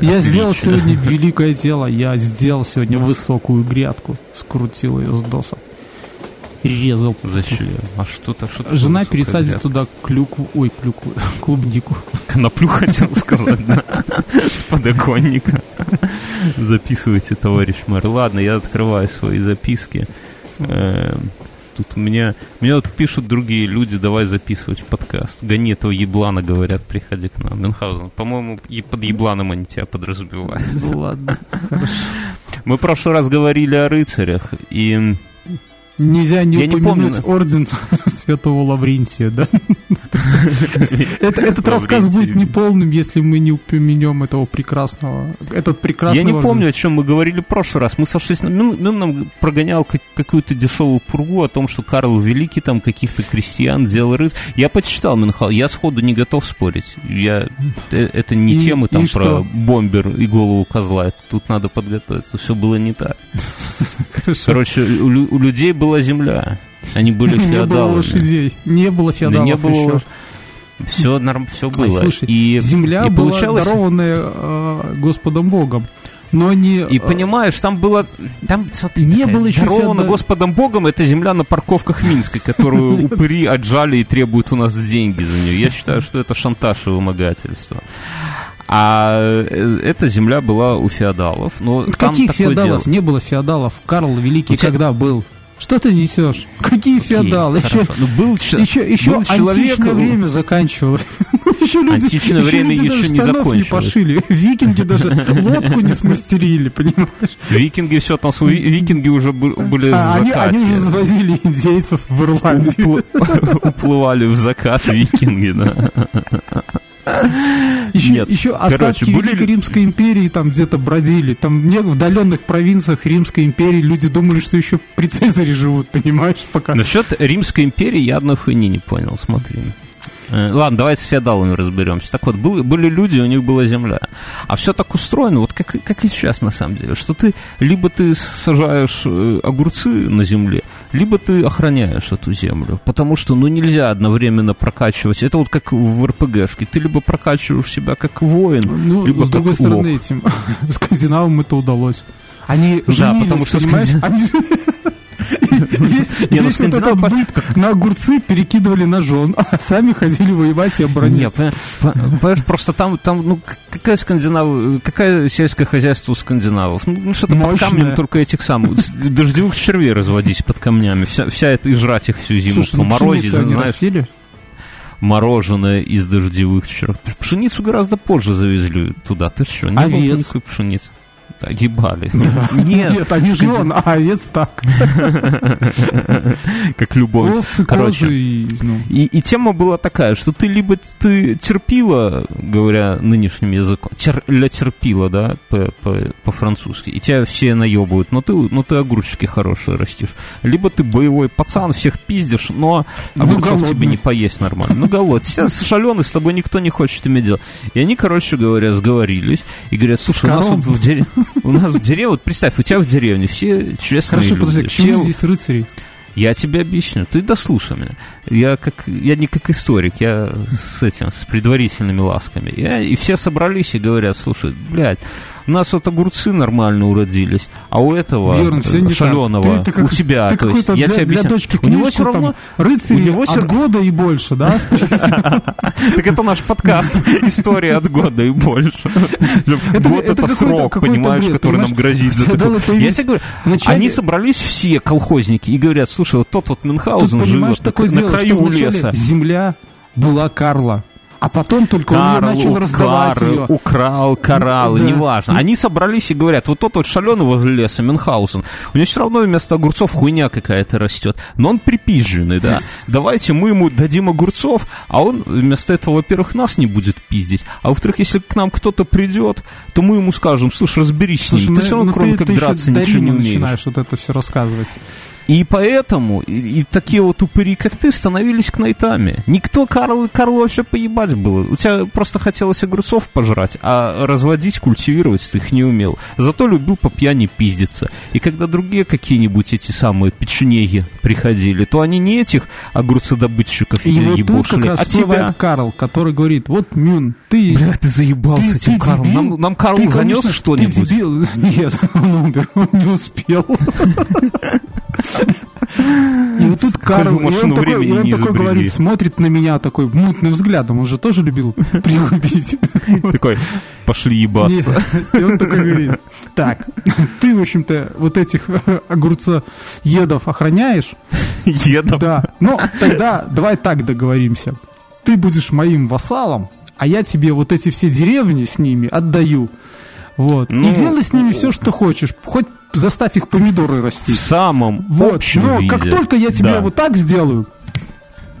Я сделал сегодня великое дело. Я сделал сегодня высокую грядку. Скрутил ее с досок. И резал. Зачем? А что-то, что-то... Жена пересадит туда клюкву, ой, клюкву, клубнику. Коноплю хотел сказать, да. С подоконника. Записывайте, товарищ мэр. Ладно, я открываю свои записки. Тут у меня... Мне вот пишут другие люди, давай записывать подкаст. Гони этого еблана, говорят, приходи к нам. Мюнхгаузен, по-моему, и под ебланом они тебя подразумевают. Ну ладно, хорошо. Мы в прошлый раз говорили о рыцарях, и Нельзя не Я не упомянуть помню. орден Святого Лаврентия, да? Это- Этот рассказ будет неполным, если мы не упомянем этого прекрасного, этот прекрасный Я не помню, о чем мы говорили в прошлый раз. Мы сошлись на... Ну, ну, нам прогонял как- какую-то дешевую пургу о том, что Карл Великий там каких-то крестьян делал рыс. Я почитал Мюнхгаузен. Я сходу не готов спорить. Я... э, Это не темы там про бомбер и голову козла. Тут надо подготовиться. Все было не так. Короче, у людей была земля. Они были Не было феодалами. лошадей, не было Да феодалов не было еще. Все, норм... все Ой, было. слушай, и, земля и была получалось... дарованная э, Господом Богом, но не... И э, понимаешь, там было... Там, смотри, Не такая, было еще даровано феода- Господом Богом, это земля на парковках Минска, которую упыри отжали и требуют у нас деньги за нее. Я считаю, что это шантаж и вымогательство. А э, эта земля была у феодалов. Но Каких феодалов? дело. Не было феодалов. Карл Великий У тебя- когда был? Что ты несешь? Какие феодалы? Еще. Ну, был, еще, еще был человек... античное время заканчивалось. Еще люди, Античное еще время люди еще не штанов не закончилось. пошили. Викинги даже лодку не смастерили, понимаешь? Викинги все там... Викинги уже бы- были А, в они, они уже закате. завозили индейцев в Ирландию. Уплы- Уплывали в закат викинги, да. Еще, Нет. еще Короче, остатки были Великой Римской империи там где-то бродили. Там не- в отдаленных провинциях Римской империи люди думали, что еще при Цезаре живут, понимаешь, пока. Насчет Римской империи я одной хуйни не понял, смотри. Э, Ладно, давай с феодалами разберемся. Так вот, был- были люди, у них была земля. А все так устроено, вот как, как и сейчас на самом деле, что ты либо ты сажаешь э, огурцы на земле, либо ты охраняешь эту землю. Потому что, ну, нельзя одновременно прокачивать. Это вот как в РПГшке. Ты либо прокачиваешь себя как воин, Ну, либо с другой как стороны, лох. этим скандинавам это удалось. Они Да, женились, потому что понимаешь? скандин- Они- Весь, ну, вот этот быт на огурцы перекидывали жен, а сами ходили воевать и обороняться. по- понимаешь, просто там, там, ну, какая скандинав, какая сельское хозяйство у скандинавов? Ну, ну, что-то под камнем только этих самых, дождевых червей разводить под камнями, вся, вся это, и жрать их всю зиму, Слушай, ну, поморозить, знаешь, растили? мороженое из дождевых червей. Пшеницу гораздо позже завезли туда, ты что, не было Овец. никакой пшеницы. Да, ебали. Нет, Нет, они сканди- жен, а овец так. как любовь. Овцы, Короче, и, ну, И, и тема была такая, что ты либо ты терпила, говоря нынешним языком, тер, ля терпила, да, по- по- по-французски, и тебя все наебывают, но ты, но ты огурчики хорошие растишь. Либо ты боевой пацан, всех пиздишь, но Ну, огурцов голодный. тебе не поесть нормально. Ну, голод. Сейчас шаленый, с тобой никто не хочет иметь дело. И они, короче говоря, сговорились и говорят, слушай, у нас, вот в дере- у нас в деревне, вот представь, у тебя в деревне все честные Хорошо, люди. подожди, к все чему здесь рыцари? я тебе объясню, ты дослушай меня. Я, как, я не как историк, я с этим, с предварительными ласками. Я- и все собрались и говорят, слушай, блядь, у нас вот огурцы нормально уродились, а у этого Верно, так. шаленого, Ты- ты как- у тебя, Ты то есть, я для, тебе для объясняю. дочки у него книжку все равно, у него всё- от года и больше, да? так это наш подкаст, история от года и больше. Год это срок, понимаешь, который нам грозит. Я тебе говорю, они собрались все колхозники и говорят, слушай, вот тот вот Мюнхгаузен живет на, краю леса. земля была Карла, а потом только он Карл начал раздавать украл, ее. украл кораллы, Да. неважно. Они собрались и говорят, вот тот вот шаленый возле леса, Мюнхгаузен, у него все равно вместо огурцов хуйня какая-то растет, но он припизженный, да. Давайте мы ему дадим огурцов, а он вместо этого, во-первых, нас не будет пиздить, а во-вторых, если к нам кто-то придет, то мы ему скажем, слушай, разберись с ним, ты ну, все равно, ну кроме как драться, ничего не умеешь. начинаешь вот это все рассказывать. И поэтому и, и такие вот упыри, как ты, становились кнайтами. Никто Карл, Карл вообще поебать было. У тебя просто хотелось огурцов пожрать, а разводить, культивировать ты их не умел. Зато любил по пьяни пиздиться. И когда другие какие-нибудь эти самые печенеги приходили, то они не этих огурцедобытчиков и вот тут как раз а тебя... Карл, который говорит, вот Мюн, ты... Бля, ты заебался ты, этим ты Карлом. Нам, нам Карл ты, занес что-нибудь? Нет, он умер, он не успел. И вот тут Карл, и он, такой, и он такой говорит, смотрит на меня такой мутным взглядом, он же тоже любил пригубить. Такой, пошли ебаться. И он такой говорит, так, ты, в общем-то, вот этих огурцоедов охраняешь? Едов? Да. Ну, тогда давай так договоримся. Ты будешь моим вассалом, а я тебе вот эти все деревни с ними отдаю. Вот. Ну, и делай с ними все, что хочешь. Хоть заставь их помидоры расти. В самом вот. общем Но виде. как только я тебе да. вот так сделаю,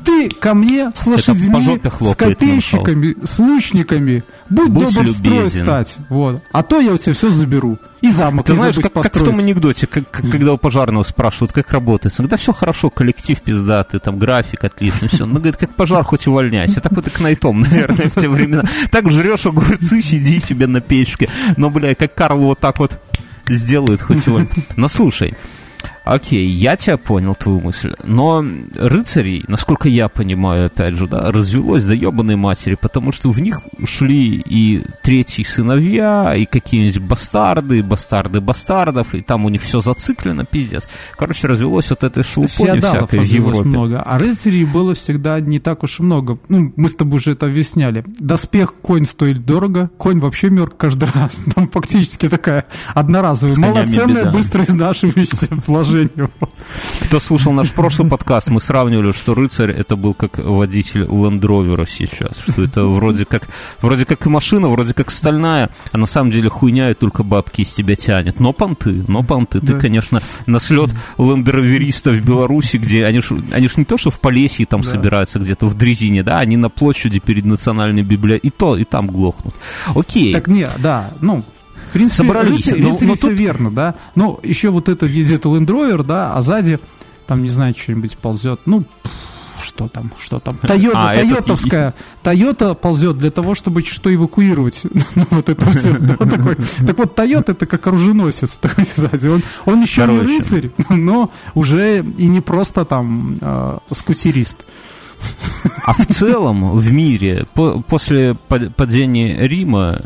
ты ко мне с лошадьми, с копейщиками, с лучниками, будь, будь добр строй стать. Вот. А то я у тебя все заберу. И замок Ты знаешь, как, как в том анекдоте, как, как, когда у пожарного спрашивают, как работает. Когда все хорошо, коллектив пиздатый, там график отличный, все. Ну, говорит, как пожар, хоть увольняйся. Так вот и к найтом, наверное, в те времена. Так жрешь огурцы, сиди себе на печке. Но, бля, как Карл вот так вот сделают хоть его. Но слушай, Окей, я тебя понял, твою мысль. Но рыцарей, насколько я понимаю, опять же, да, развелось до ебаной матери, потому что в них шли и третьи сыновья, и какие-нибудь бастарды, бастарды бастардов, и там у них все зациклено, пиздец. Короче, развелось вот этой шелупони всякой в Европе. много, а рыцарей было всегда не так уж и много. Ну, мы с тобой уже это объясняли. Доспех конь стоит дорого, конь вообще мерк каждый раз. Там фактически такая одноразовая, малоценная, быстро изнашивающаяся положение сожалению. Кто слушал наш прошлый подкаст, мы сравнивали, что рыцарь это был как водитель лендровера сейчас, что это вроде как, вроде как и машина, вроде как стальная, а на самом деле хуйня и только бабки из тебя тянет. Но понты, но понты. Да. Ты, конечно, на слет лендроверистов в Беларуси, где они ж, они ж не то, что в Полесье там да. собираются где-то в дрезине, да, они на площади перед национальной библиотекой, и то, и там глохнут. Окей. Так не, да, ну, в принципе, собрались. Рыцарь, но, но тут... верно, да. Но еще вот это едет Land Rover, да, а сзади там, не знаю, что-нибудь ползет. Ну, что там, что там. Тойота, а, Тойотовская. Тойота ползет для того, чтобы что эвакуировать. ну, вот это все. Да, такой. Так вот, Тойота это как оруженосец такой сзади. Он, он еще Короче. не рыцарь, но уже и не просто там э, скутерист. А в целом в мире по, после падения Рима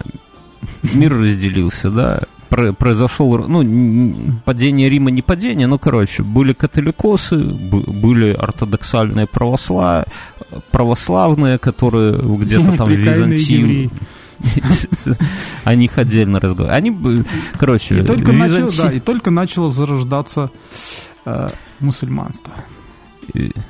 мир разделился, да, произошел, ну, падение Рима не падение, но, короче, были католикосы, были ортодоксальные православ... православные, которые где-то там в Византии... О них отдельно разговаривают. Они, короче, и только, начало, да, и только начало зарождаться э, мусульманство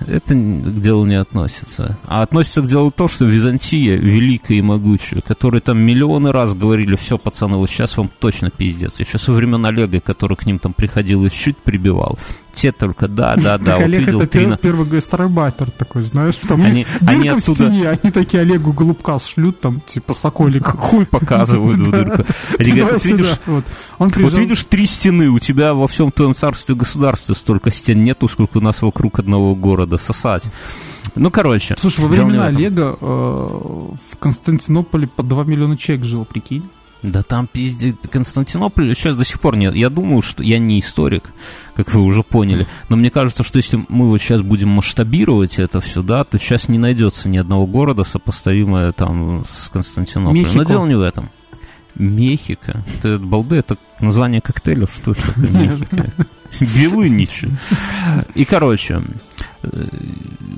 это к делу не относится. А относится к делу то, что Византия великая и могучая, которые там миллионы раз говорили, все, пацаны, вот сейчас вам точно пиздец. Еще со времен Олега, который к ним там приходил и щит прибивал. Те только, да, да, да. Олег это первый, первый гастарбайтер такой, знаешь, там они, они оттуда... в стене, они такие Олегу голубка шлют, там, типа, соколик. Хуй показывают в дырку. Они говорят, видишь, вот видишь три стены, у тебя во всем твоем царстве государстве столько стен нету, сколько у нас вокруг одного города, сосать. Ну, короче. Слушай, во времена Олега э, в Константинополе по 2 миллиона человек жил, прикинь. Да там пиздец, Константинополь сейчас до сих пор нет. Я думаю, что я не историк, как вы уже поняли, но мне кажется, что если мы вот сейчас будем масштабировать это все, да, то сейчас не найдется ни одного города, сопоставимого там с Константинополем. Мехико. Но дело не в этом. Мехико. Это балды, это название коктейля, что это такое Мехико? Белыничи. И, короче, э,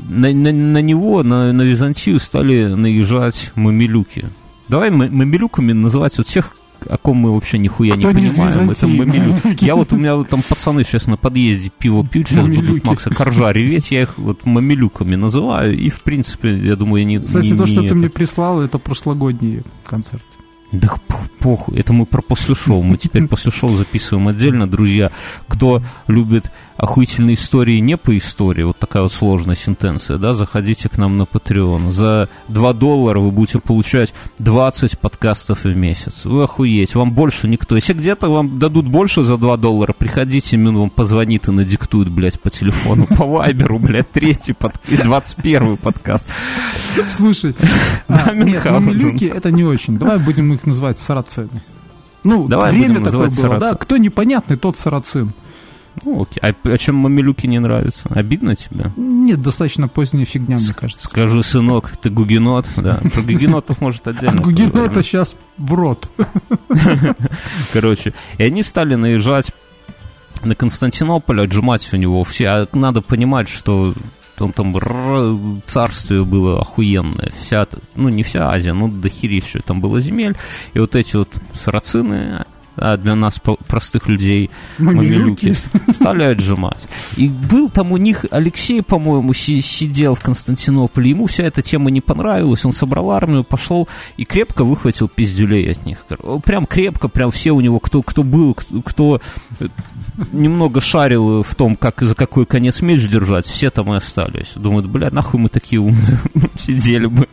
на, на, на него, на, на Византию стали наезжать мамилюки. Давай мамилюками называть вот всех, о ком мы вообще нихуя Кто не понимаем. Это мамилюки. Я вот, у меня вот там пацаны сейчас на подъезде пиво пьют, сейчас мамилюки. будут Макса Коржа реветь, я их вот мамилюками называю, и, в принципе, я думаю, не... Кстати, не, то, что не ты это... мне прислал, это прошлогодний концерт. Да похуй, это мы про после шоу. Мы теперь после шоу записываем отдельно, друзья. Кто любит охуительные истории не по истории, вот такая вот сложная сентенция, да, заходите к нам на Patreon. За 2 доллара вы будете получать 20 подкастов в месяц. Вы охуеете, вам больше никто. Если где-то вам дадут больше за 2 доллара, приходите, Мин вам позвонит и надиктует, блядь, по телефону, по вайберу, блядь, третий подкаст, 21 подкаст. Слушай, а, нет, мамилюки это не очень. Давай будем их называть сарацины. Ну, Давай время такое было, да? Кто непонятный, тот сарацин. Ну, окей. А, а чем мамилюки не нравятся? Обидно тебе? Нет, достаточно поздняя фигня, мне кажется. Скажи, сынок, ты гугенот, да. Про гугенотов может отдельно. От гугенота сейчас в рот. Короче, и они стали наезжать на Константинополь, отжимать у него все. А надо понимать, что он там царствие было охуенное. Вся, ну, не вся Азия, но дохерища там было земель. И вот эти вот сарацины, а для нас, простых людей, мамилюки, стали отжимать. И был там у них, Алексей, по-моему, сидел в Константинополе, ему вся эта тема не понравилась, он собрал армию, пошел и крепко выхватил пиздюлей от них. Прям крепко, прям все у него, кто, кто был, кто, кто немного шарил в том, как за какой конец меч держать, все там и остались. Думают, бля, нахуй мы такие умные сидели бы.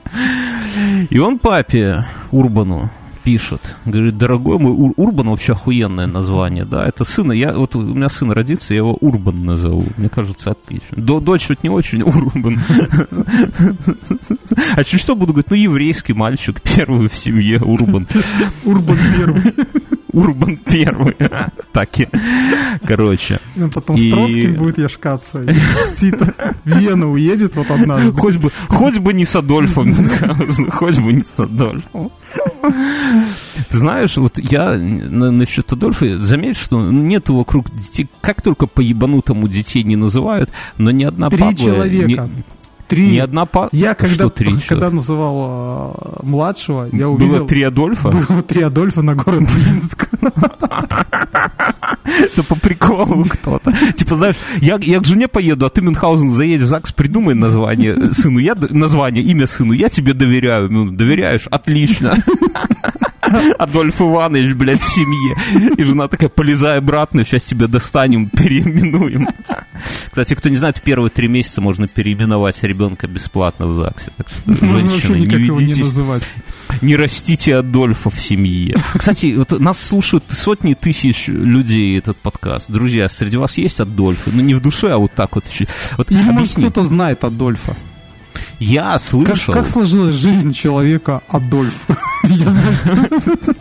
И он папе Урбану пишет. Говорит, дорогой мой Ур Урбан вообще охуенное название, да, это сына, я, вот у меня сын родится, я его Урбан назову, мне кажется, отлично. До, дочь вот не очень Урбан. А через что буду говорить, ну, еврейский мальчик, первый в семье, Урбан. Урбан первый. Урбан первый. Так и. Короче. Он потом и... с Троцким будет яшкаться. Вена уедет вот однажды. Хоть бы, хоть бы не с Адольфом Хоть бы не с Адольфом. Ты знаешь, вот я насчет Адольфа заметь, что нету вокруг детей, как только по ебанутому детей не называют, но ни одна Три человека. Не, Три. Ни одна пара. Я когда, что, три когда называл э, младшего, я увидел... Было три Адольфа? Было три Адольфа на город Минск. Это по приколу кто-то. Типа, знаешь, я, я к жене поеду, а ты, Мюнхгаузен, заедешь в ЗАГС, придумай название сыну. Я, название, имя сыну, я тебе доверяю. Ну, доверяешь? Отлично. Адольф Иванович, блядь, в семье. И жена такая, полезай обратно, сейчас тебя достанем, переименуем. Кстати, кто не знает, в первые три месяца можно переименовать ребенка бесплатно в ЗАГСе. Так что, женщины, не ведитесь. Не, не растите Адольфа в семье. Кстати, вот нас слушают сотни тысяч людей этот подкаст. Друзья, среди вас есть Адольфы? Ну, не в душе, а вот так вот. вот Или, может, кто-то знает Адольфа. Я слышал... Как, как сложилась жизнь человека Адольф? Я знаю, что...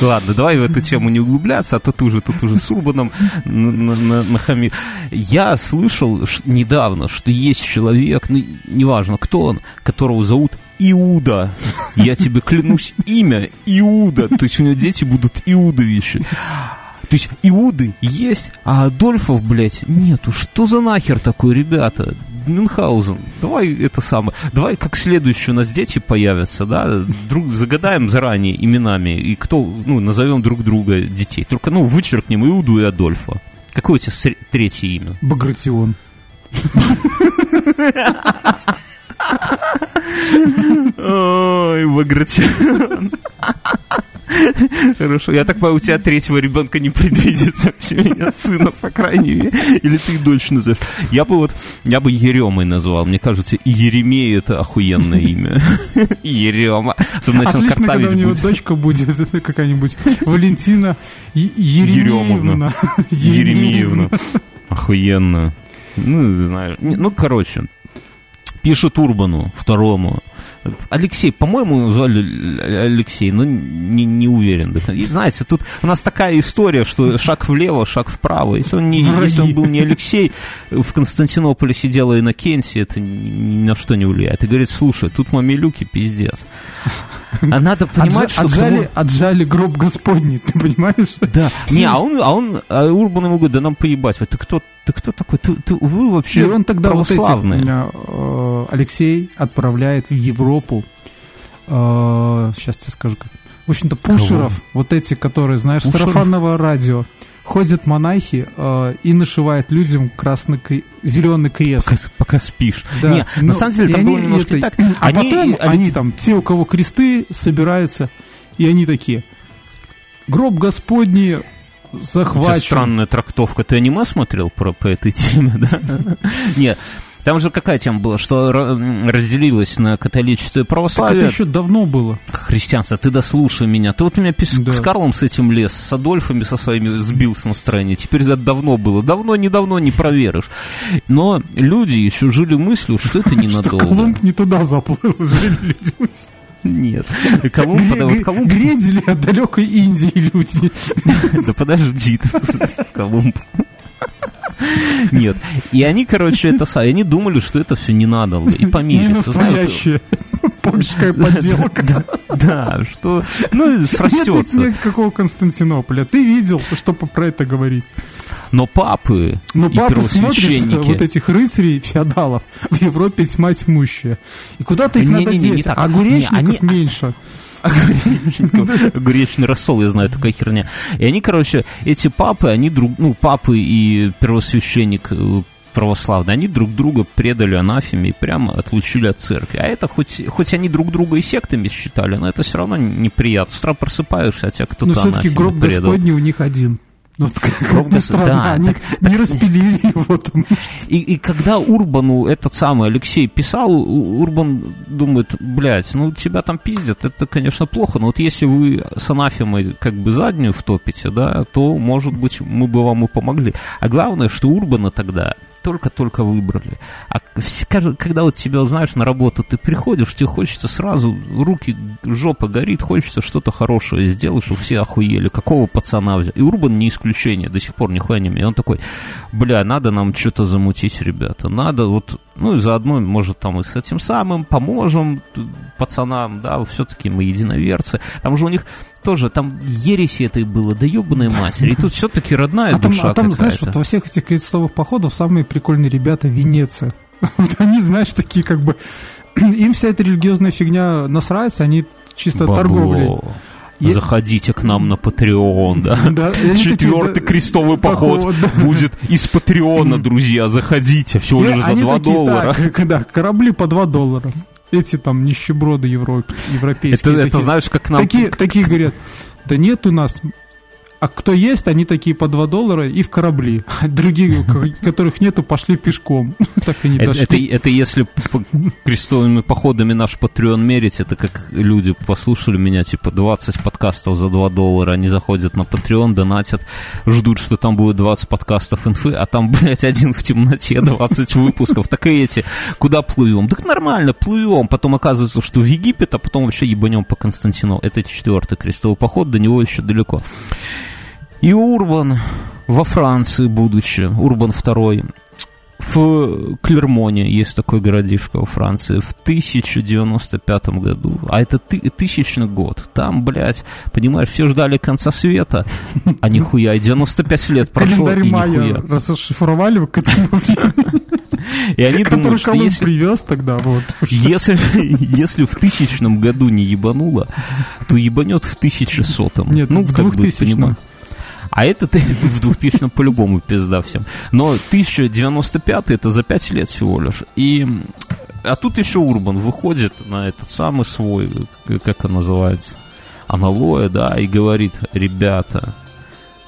Ладно, давай в эту тему не углубляться, а то ты уже тут уже с Урбаном нахамил. Я слышал недавно, что есть человек, ну, неважно, кто он, которого зовут Иуда. Я тебе клянусь, имя Иуда. То есть у него дети будут Иудовичи. То есть Иуды есть, а Адольфов, блядь, нету. Что за нахер такой, ребята? Мюнхгаузен, давай это самое, давай как следующие у нас дети появятся, да, друг, загадаем заранее именами, и кто, ну, назовем друг друга детей. Только, ну, вычеркнем Иуду и Адольфа. Какое у тебя третье имя? Багратион. Ой, Багратион. Хорошо. Я так понимаю, у тебя третьего ребенка не предвидится в семье сына, по крайней мере. Или ты дочь назовешь. Я бы вот, я бы Еремой назвал. Мне кажется, Еремей это охуенное имя. Ерема. Особенно, если он когда у него дочка будет какая-нибудь Валентина Еремовна. Еремеевна. Охуенно. Ну, знаю. Ну, короче, пишет Урбану, второму, Алексей, по-моему, звали Алексей, но не, не уверен. И, знаете, тут у нас такая история, что шаг влево, шаг вправо. Если он, не, если он был не Алексей, в Константинополе сидела Иннокентия, это ни, ни на что не влияет. И говорит, слушай, тут мамилюки пиздец. А надо понимать, Отжа, что... Отжали, кому... отжали гроб Господний, ты понимаешь? Да. Не, а он, а он, а Урбан ему говорит, да нам поебать. Ты кто, ты кто такой? Ты, ты, вы вообще И он тогда православный. Вот э, Алексей отправляет в Европу, э, сейчас тебе скажу как, в общем-то, пушеров, Кого? вот эти, которые, знаешь, Пушеров? сарафанного радио, ходят монахи э, и нашивают людям красный зеленый крест. Пока, пока спишь. Да. Не, ну, на самом деле там было немножко это, так. А они, потом они, они там, те, у кого кресты, собираются, и они такие, гроб Господний захвачен. странная трактовка. Ты аниме смотрел про, по этой теме, да? Нет, там же какая тема была, что разделилась на католичество и православие. Так это еще давно было. Христианство, ты дослушай меня. Ты вот меня пис... да. с Карлом с этим лес, с Адольфами со своими сбил с настроения. Теперь это давно было. Давно, недавно не проверишь. Но люди еще жили мыслью, что это ненадолго. Колумб не туда заплыл, жили люди мыслью. Нет. Колумб, Гре- вот Колумб... Грезили от далекой Индии люди. Да подожди, Колумб. Нет. И они, короче, это они думали, что это все не надо и помириться. Не настоящее. Польская подделка. Да, что... Ну, срастется. Нет никакого Константинополя. Ты видел, что про это говорить. Но папы Но и папы смотришь вот этих рыцарей, феодалов, в Европе тьма тьмущая. И куда-то их не, надо не, не, деть, не а огуречников они... меньше. Огуречный рассол, я знаю, такая херня. И они, короче, эти папы, они друг, ну, папы и первосвященник э, православные, они друг друга предали анафеме и прямо отлучили от церкви. А это хоть, хоть они друг друга и сектами считали, но это все равно неприятно. С утра просыпаешься, а тебя кто-то Но все-таки гроб предал. Господний у них один. Ну, как ни странно, да, они так, не так, распилили его там. И, и когда Урбану этот самый Алексей писал, Урбан думает, блядь, ну тебя там пиздят, это, конечно, плохо, но вот если вы с анафемой как бы заднюю втопите, да, то, может быть, мы бы вам и помогли. А главное, что Урбана тогда только-только выбрали. А когда вот тебя, знаешь, на работу ты приходишь, тебе хочется сразу, руки, жопа горит, хочется что-то хорошее сделать, чтобы все охуели. Какого пацана взял? И Урбан не исключение, до сих пор нихуя не И он такой, бля, надо нам что-то замутить, ребята. Надо вот, ну и заодно, может, там и с этим самым поможем пацанам, да, все-таки мы единоверцы. Там же у них тоже там ереси этой было, да ебаная матери. И тут все-таки родная а душа там, А там, знаешь, вот во всех этих крестовых походах самые прикольные ребята Венеция. Вот они, знаешь, такие как бы... Им вся эта религиозная фигня насрается, они чисто Бабло. торговлей. Заходите к нам на Patreon, да. Четвертый крестовый поход, будет из Патреона, друзья. Заходите, всего лишь за 2 доллара. Да, корабли по 2 доллара эти там нищеброды Европ, европейские. Это, такие, это знаешь, как нам... Такие, такие говорят, да нет у нас а кто есть, они такие по 2 доллара и в корабли. Другие, которых нету, пошли пешком. так и не это, дошли. Это, это если крестовыми походами наш Patreon мерить, это как люди послушали меня, типа 20 подкастов за 2 доллара, они заходят на Patreon, донатят, ждут, что там будет 20 подкастов инфы, а там, блядь, один в темноте, 20 выпусков. Так и эти, куда плывем? Так нормально, плывем. Потом оказывается, что в Египет, а потом вообще ебанем по Константину. Это четвертый крестовый поход, до него еще далеко. И Урбан во Франции, будучи, Урбан II, в Клермоне есть такой городишко во Франции в 1095 году, а это ты, тысячный год. Там, блядь, понимаешь, все ждали конца света, а нихуя, и 95 лет прошло, и нихуя. расшифровали к этому И они думают, что если... привез тогда, вот. Если, если в тысячном году не ебануло, то ебанет в тысячесотом. Нет, ну, в двухтысячном. А это ты в 2000 по-любому пизда всем. Но 1095 это за 5 лет всего лишь. И а тут еще Урбан выходит на этот самый свой, как он называется, аналоя, да, и говорит, ребята,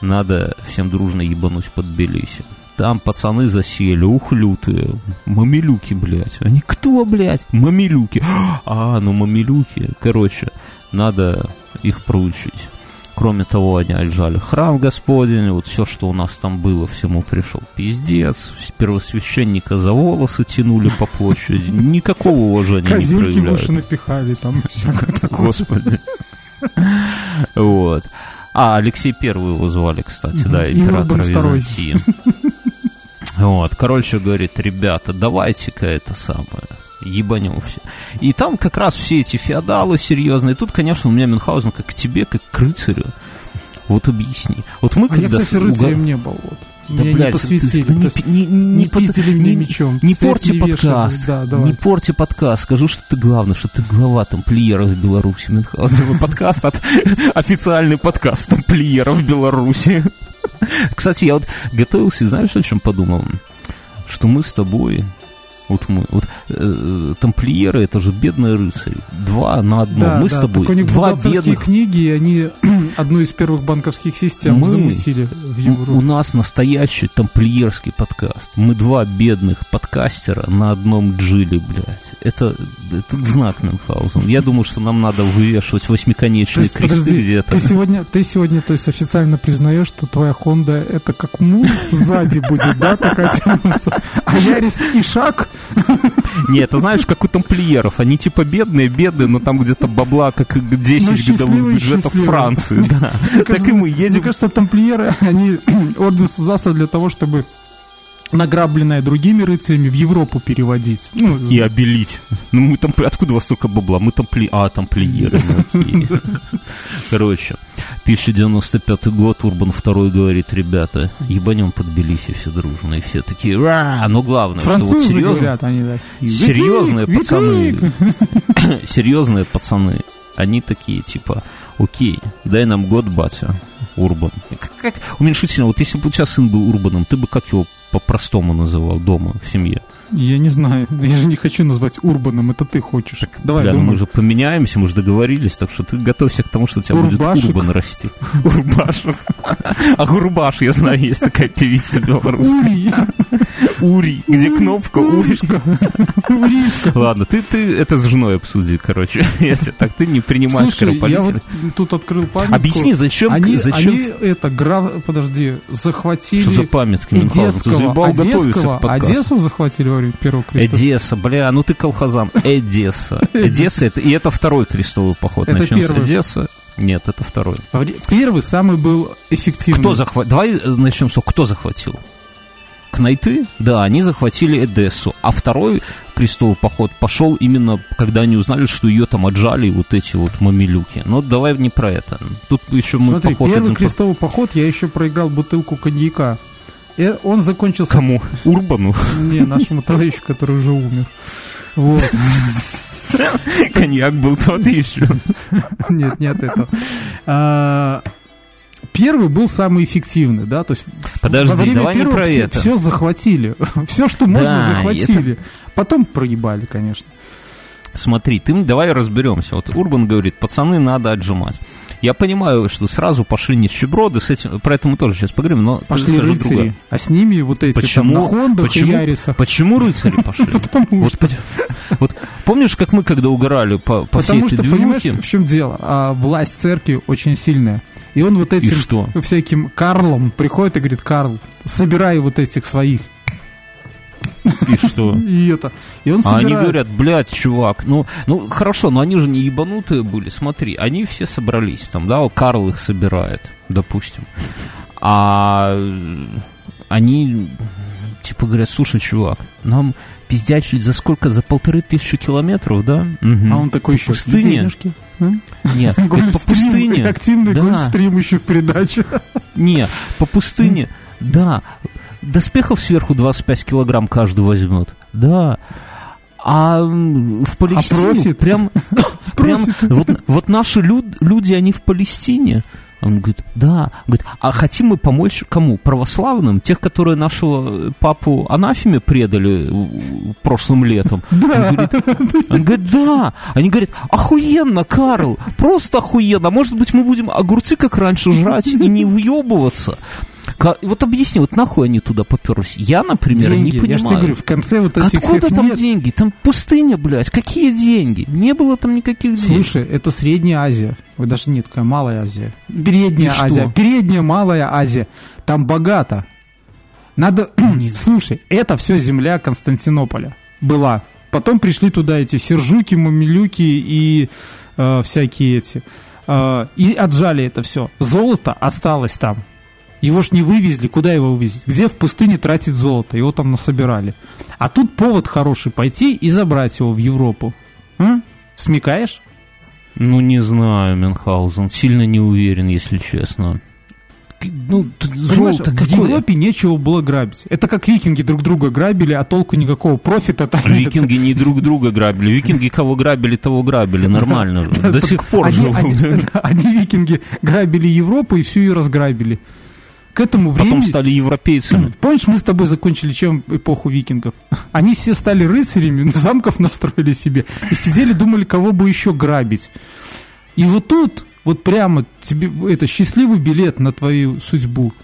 надо всем дружно ебануть под Белиси. Там пацаны засели, ухлютые, мамилюки, блядь. Они кто, блядь? Мамилюки. А, ну мамилюки. Короче, надо их проучить. Кроме того, они отжали храм Господень, вот все, что у нас там было, всему пришел пиздец. Первосвященника за волосы тянули по площади. Никакого уважения не проявляют. выше напихали там всякое такое. Господи. Вот. А, Алексей Первый его звали, кстати, да, император Византии. Вот, короче, говорит, ребята, давайте-ка это самое, ебанем все. И там как раз все эти феодалы серьезные. Тут, конечно, у меня Мюнхгаузен как к тебе, как к рыцарю. Вот объясни. Вот мы а когда... я, кстати, рыцарем угол... не был. Вот. Да, Меня блядь, не посвятили. Ты, да не, не, не, не пиздили мне не, мечом. Не порти не подкаст. Да, не порти подкаст. Скажу, что ты главное, что ты глава тамплиеров Беларуси. Подкаст от официальный подкаст тамплиеров Беларуси. Кстати, я вот готовился, знаешь, о чем подумал? Что мы с тобой вот мы, вот э, тамплиеры это же бедные рыцари. Два на одном. Да, мы да, с тобой. у них два бедных. книги, и они одну из первых банковских систем мы, замутили в Европу. У, у нас настоящий тамплиерский подкаст. Мы два бедных подкастера на одном джиле, блядь. Это, это знак Мюнхгаузен. Я думаю, что нам надо вывешивать восьмиконечные кресты где-то. Ты сегодня, ты сегодня, то есть официально признаешь, что твоя Хонда это как мул сзади будет, да, такая тянуться. А Ярис и шаг нет, ты знаешь, как у тамплиеров. Они типа бедные, бедные, но там где-то бабла, как 10 годовых бюджетов Франции. Да. Так и мы едем. Мне кажется, тамплиеры, они орден создался для того, чтобы награбленное другими рыцарями в Европу переводить. Ну, и обелить. Ну, мы там, откуда у вас столько бабла? Мы там, пли... а, тамплиеры. Ну, Короче, 1095 год, Урбан II говорит, ребята, ебанем под Тбилиси все дружно, и все такие, ра, но главное, Французы что вот серьезно, говорят, они так, серьезные пацаны, серьезные пацаны, они такие, типа, окей, дай нам год, батя, Урбан. Как, как уменьшительно, вот если бы у тебя сын был Урбаном, ты бы как его по-простому называл дома, в семье? Я не знаю. Я же не хочу назвать Урбаном, это ты хочешь. Так, Давай, бля, ну мы же поменяемся, мы же договорились, так что ты готовься к тому, что у тебя Урбашек. будет Урбан расти. Урбашек. А Гурбаш, я знаю, есть такая певица белорусская. Ури. Ури. Где кнопка? Уришка. Уришка. Ладно, ты, ты это с женой обсуди, короче. Так, ты не принимаешь Слушай, я вот тут открыл памятку. Объясни, зачем... Они, зачем... они это, граф, подожди, захватили... Что за памятки, Одесского, Одесского, Одессу захватили во время первого креста. Одесса, бля, ну ты колхозан. Одесса. Одесса, это, и это второй крестовый поход. Это Начнем первый. с Одессы. Нет, это второй. Первый самый был эффективный. Кто захватил? Давай начнем с кто захватил? Кнайты, да, они захватили Эдессу, а второй крестовый поход пошел именно, когда они узнали, что ее там отжали вот эти вот мамилюки. Но давай не про это. Тут еще мы Смотри, поход первый крестовый поход я еще проиграл бутылку коньяка. И он закончился... Кому? Урбану? Не, нашему товарищу, который уже умер. Вот. Коньяк был тот еще. Нет, нет этого. Первый был самый эффективный, да, то есть Подожди, давай не про все, это. Все захватили, все, что можно, захватили. Потом проебали, конечно. Смотри, ты давай разберемся. Вот Урбан говорит, пацаны, надо отжимать. Я понимаю, что сразу пошли нищеброды, с этим, про это мы тоже сейчас поговорим, но... Пошли рыцари, другое. а с ними вот эти почему, там на Хондах почему, и Ярисах. Почему рыцари пошли? Потому что... Вот помнишь, как мы когда угорали по, всей этой? Потому что, понимаешь, в чем дело? А, власть церкви очень сильная. И он вот этим что? всяким Карлом приходит и говорит, Карл, собирай вот этих своих и что? И это. И он собирает... А они говорят, блядь, чувак, ну, ну хорошо, но они же не ебанутые были, смотри, они все собрались там, да, Карл их собирает, допустим. А они типа говорят, слушай, чувак, нам пиздячить за сколько? За полторы тысячи километров, да? Угу. А он такой еще пустыне. Денежки. Нет, по пустыне. Активный да. гольфстрим еще в придачу. Не, по пустыне, да доспехов сверху 25 килограмм каждый возьмет. Да. А в Палестине а прям, прям вот, вот наши люд, люди, они в Палестине. Он говорит, да. говорит, а хотим мы помочь кому? Православным? Тех, которые нашего папу анафеме предали прошлым летом? Да. Он говорит, он говорит, да. Они говорят, охуенно, Карл, просто охуенно. Может быть, мы будем огурцы, как раньше, жрать и не въебываться? Вот объясни, вот нахуй они туда поперлись? Я, например, деньги. не понимаю. Я же тебе говорю, в конце вот этих Откуда там нет. деньги? Там пустыня, блядь. Какие деньги? Не было там никаких денег. Слушай, это Средняя Азия. Ой, даже нет, такая Малая Азия. Передняя И Азия. Что? Передняя Малая Азия. Там богато. Надо... Слушай, это все земля Константинополя была. Потом пришли туда эти сержуки, мамилюки и э, всякие эти. Э, и отжали это все. Золото осталось там. Его ж не вывезли, куда его вывезли? Где в пустыне тратить золото? Его там насобирали. А тут повод хороший пойти и забрать его в Европу. А? Смекаешь? Ну, не знаю, Мюнхгаузен. Сильно не уверен, если честно. Ну, золото в Европе нечего было грабить. Это как викинги друг друга грабили, а толку никакого профита там Викинги не друг друга грабили. Викинги кого грабили, того грабили. Нормально. До сих пор живут. Одни викинги грабили Европу и всю ее разграбили. К этому времени... Потом стали европейцами. Помнишь, мы с тобой закончили чем эпоху викингов? Они все стали рыцарями, замков настроили себе и сидели, думали, кого бы еще грабить. И вот тут вот прямо тебе это счастливый билет на твою судьбу.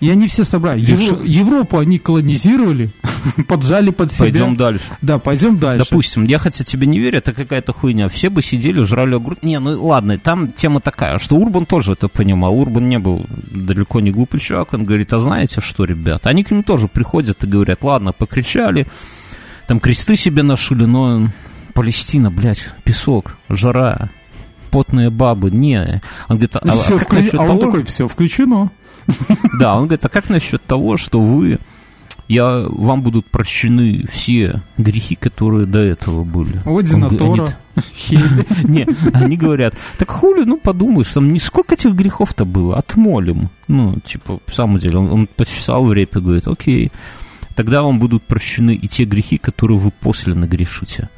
И они все собрали. Евро, Европу они колонизировали, поджали под себя. Пойдем дальше. Да, пойдем дальше. Допустим, я хотя тебе не верю, это какая-то хуйня. Все бы сидели, жрали огурцы. Не, ну ладно, там тема такая, что Урбан тоже это понимал. Урбан не был далеко не глупый человек. Он говорит, а знаете что, ребята? Они к ним тоже приходят и говорят, ладно, покричали, там кресты себе нашили, но Палестина, блядь, песок, жара, потные бабы, не. Он говорит, а, все, а, вклю... а он того... такой, все включено. Да, он говорит, а как насчет того, что вы, я, вам будут прощены все грехи, которые до этого были? Одина, Тора, Не, они говорят, так хули, ну подумаешь, там не сколько этих грехов-то было, отмолим. Ну, типа, в самом деле, он, он почесал в репе, говорит, окей, тогда вам будут прощены и те грехи, которые вы после нагрешите.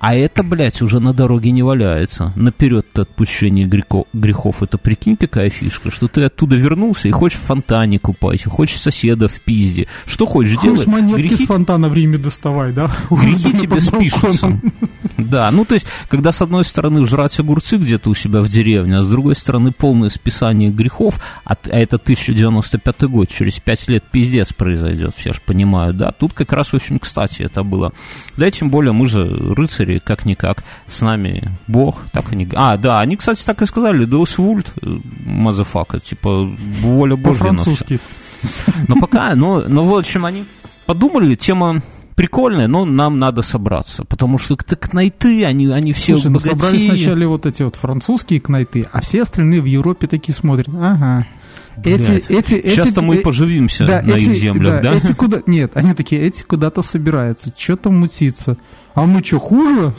А это, блядь, уже на дороге не валяется. Наперед-то отпущение грехов, грехов. Это прикинь, какая фишка, что ты оттуда вернулся и хочешь в фонтане купать, хочешь соседа в пизде. Что хочешь, хочешь делать? монетки грехи... с фонтана в Риме доставай, да? Грехи тебе спишутся. Да, ну то есть, когда с одной стороны жрать огурцы где-то у себя в деревне, а с другой стороны полное списание грехов, а, а это 1095 год, через 5 лет пиздец произойдет, все же понимают, да? Тут как раз очень кстати это было. Да, тем более мы же рыцари истории, как-никак, с нами Бог, так они... А, да, они, кстати, так и сказали, Deus Vult, motherfucker, типа, воля Божья. По-французски. Но пока, ну, ну, в общем, они подумали, тема прикольная, но нам надо собраться, потому что knight ы, они, они все Слушай, ну собрались вначале вот эти вот французские knight ы, а все остальные в Европе такие смотрят, ага, эти, эти, эти, Сейчас-то мы э, поживимся да, на эти, их землях, да? да? Эти куда... Нет, они такие, эти куда-то собираются, что-то мутится а мы что, хуже?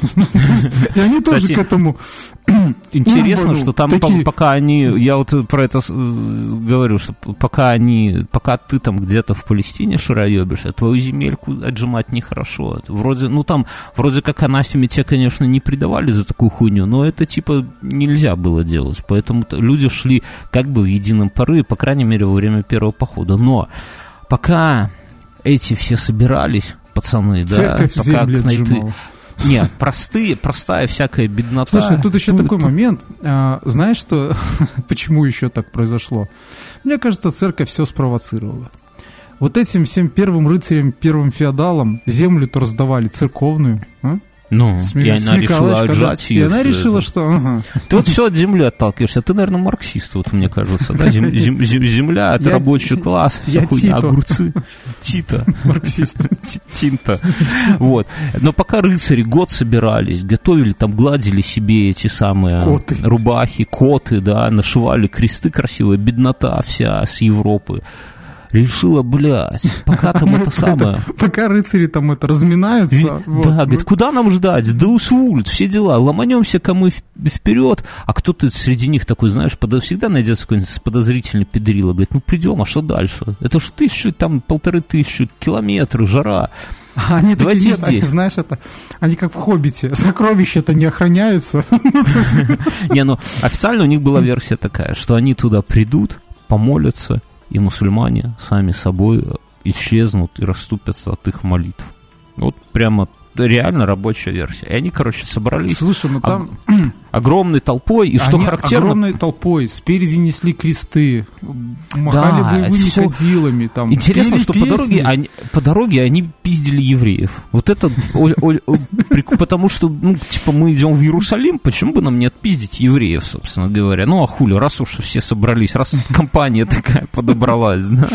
И они тоже к этому... Интересно, что там пока они... Я вот про это говорю, что пока они... Пока ты там где-то в Палестине шароебишь, а твою земельку отжимать нехорошо. Вроде, ну там, вроде как анафеме те, конечно, не придавали за такую хуйню, но это типа нельзя было делать. Поэтому люди шли как бы в едином порыве, по крайней мере, во время первого похода. Но пока эти все собирались, пацаны, Церковь да, пока кнайты... Нет, простые, простая всякая беднота. Слушай, тут еще тут, такой тут... момент. А, знаешь, что почему еще так произошло? Мне кажется, церковь все спровоцировала. Вот этим всем первым рыцарям, первым феодалам землю-то раздавали церковную. А? Ну, Сме- и она решила отжать ее. И она решила, это. что... Ага. Ты вот все от земли отталкиваешься. Ты, наверное, марксист, вот мне кажется. Да? Зем, зем, зем, земля — это я, рабочий класс. Я хуйня, огурцы. Тита. Марксист. Тинта. Вот. Но пока рыцари год собирались, готовили там, гладили себе эти самые коты. рубахи, коты, да, нашивали кресты красивые, беднота вся с Европы решила, блядь, пока там это самое... Пока рыцари там это разминаются. Да, говорит, куда нам ждать? Деус Вульт, все дела, ломанемся кому вперед, а кто-то среди них такой, знаешь, всегда найдется какой-нибудь подозрительный педрила, говорит, ну придем, а что дальше? Это ж тысячи, там полторы тысячи километров, жара. А они Давайте такие, здесь. Они, знаешь, это, они как в «Хоббите», сокровища-то не охраняются. Не, ну, официально у них была версия такая, что они туда придут, помолятся, и мусульмане сами собой исчезнут и расступятся от их молитв. Вот прямо реально рабочая версия. И они, короче, собрались Слушай, ну там... огромной толпой, и что характерно... огромной толпой, спереди несли кресты, махали да, боевыми все... ходилами, там, Интересно, что по дороге, они, по дороге они пиздили евреев. Вот это... Потому что, ну, типа, мы идем в Иерусалим, почему бы нам не отпиздить евреев, собственно говоря? Ну, а хули, раз уж все собрались, раз компания такая подобралась, да?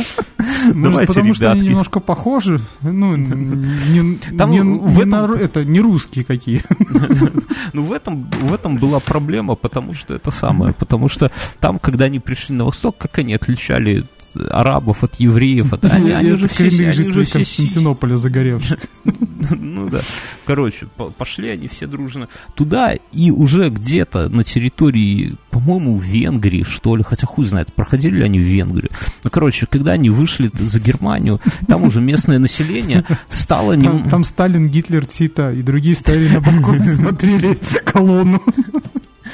Может, потому что они немножко похожи? Ну, не, Там не, в этом... это, не русские какие. Ну, в этом, в этом была проблема, потому что это самое, потому что там, когда они пришли на восток, как они отличали арабов от евреев. От... Они, они уже все, они уже все Константинополя загоревшие. Ну да. Короче, пошли они все дружно туда, и уже где-то на территории, по-моему, Венгрии, что ли, хотя хуй знает, проходили ли они в Венгрию. Ну, короче, когда они вышли за Германию, там уже местное население стало... Там Сталин, Гитлер, Тита и другие стояли на балконе, смотрели колонну.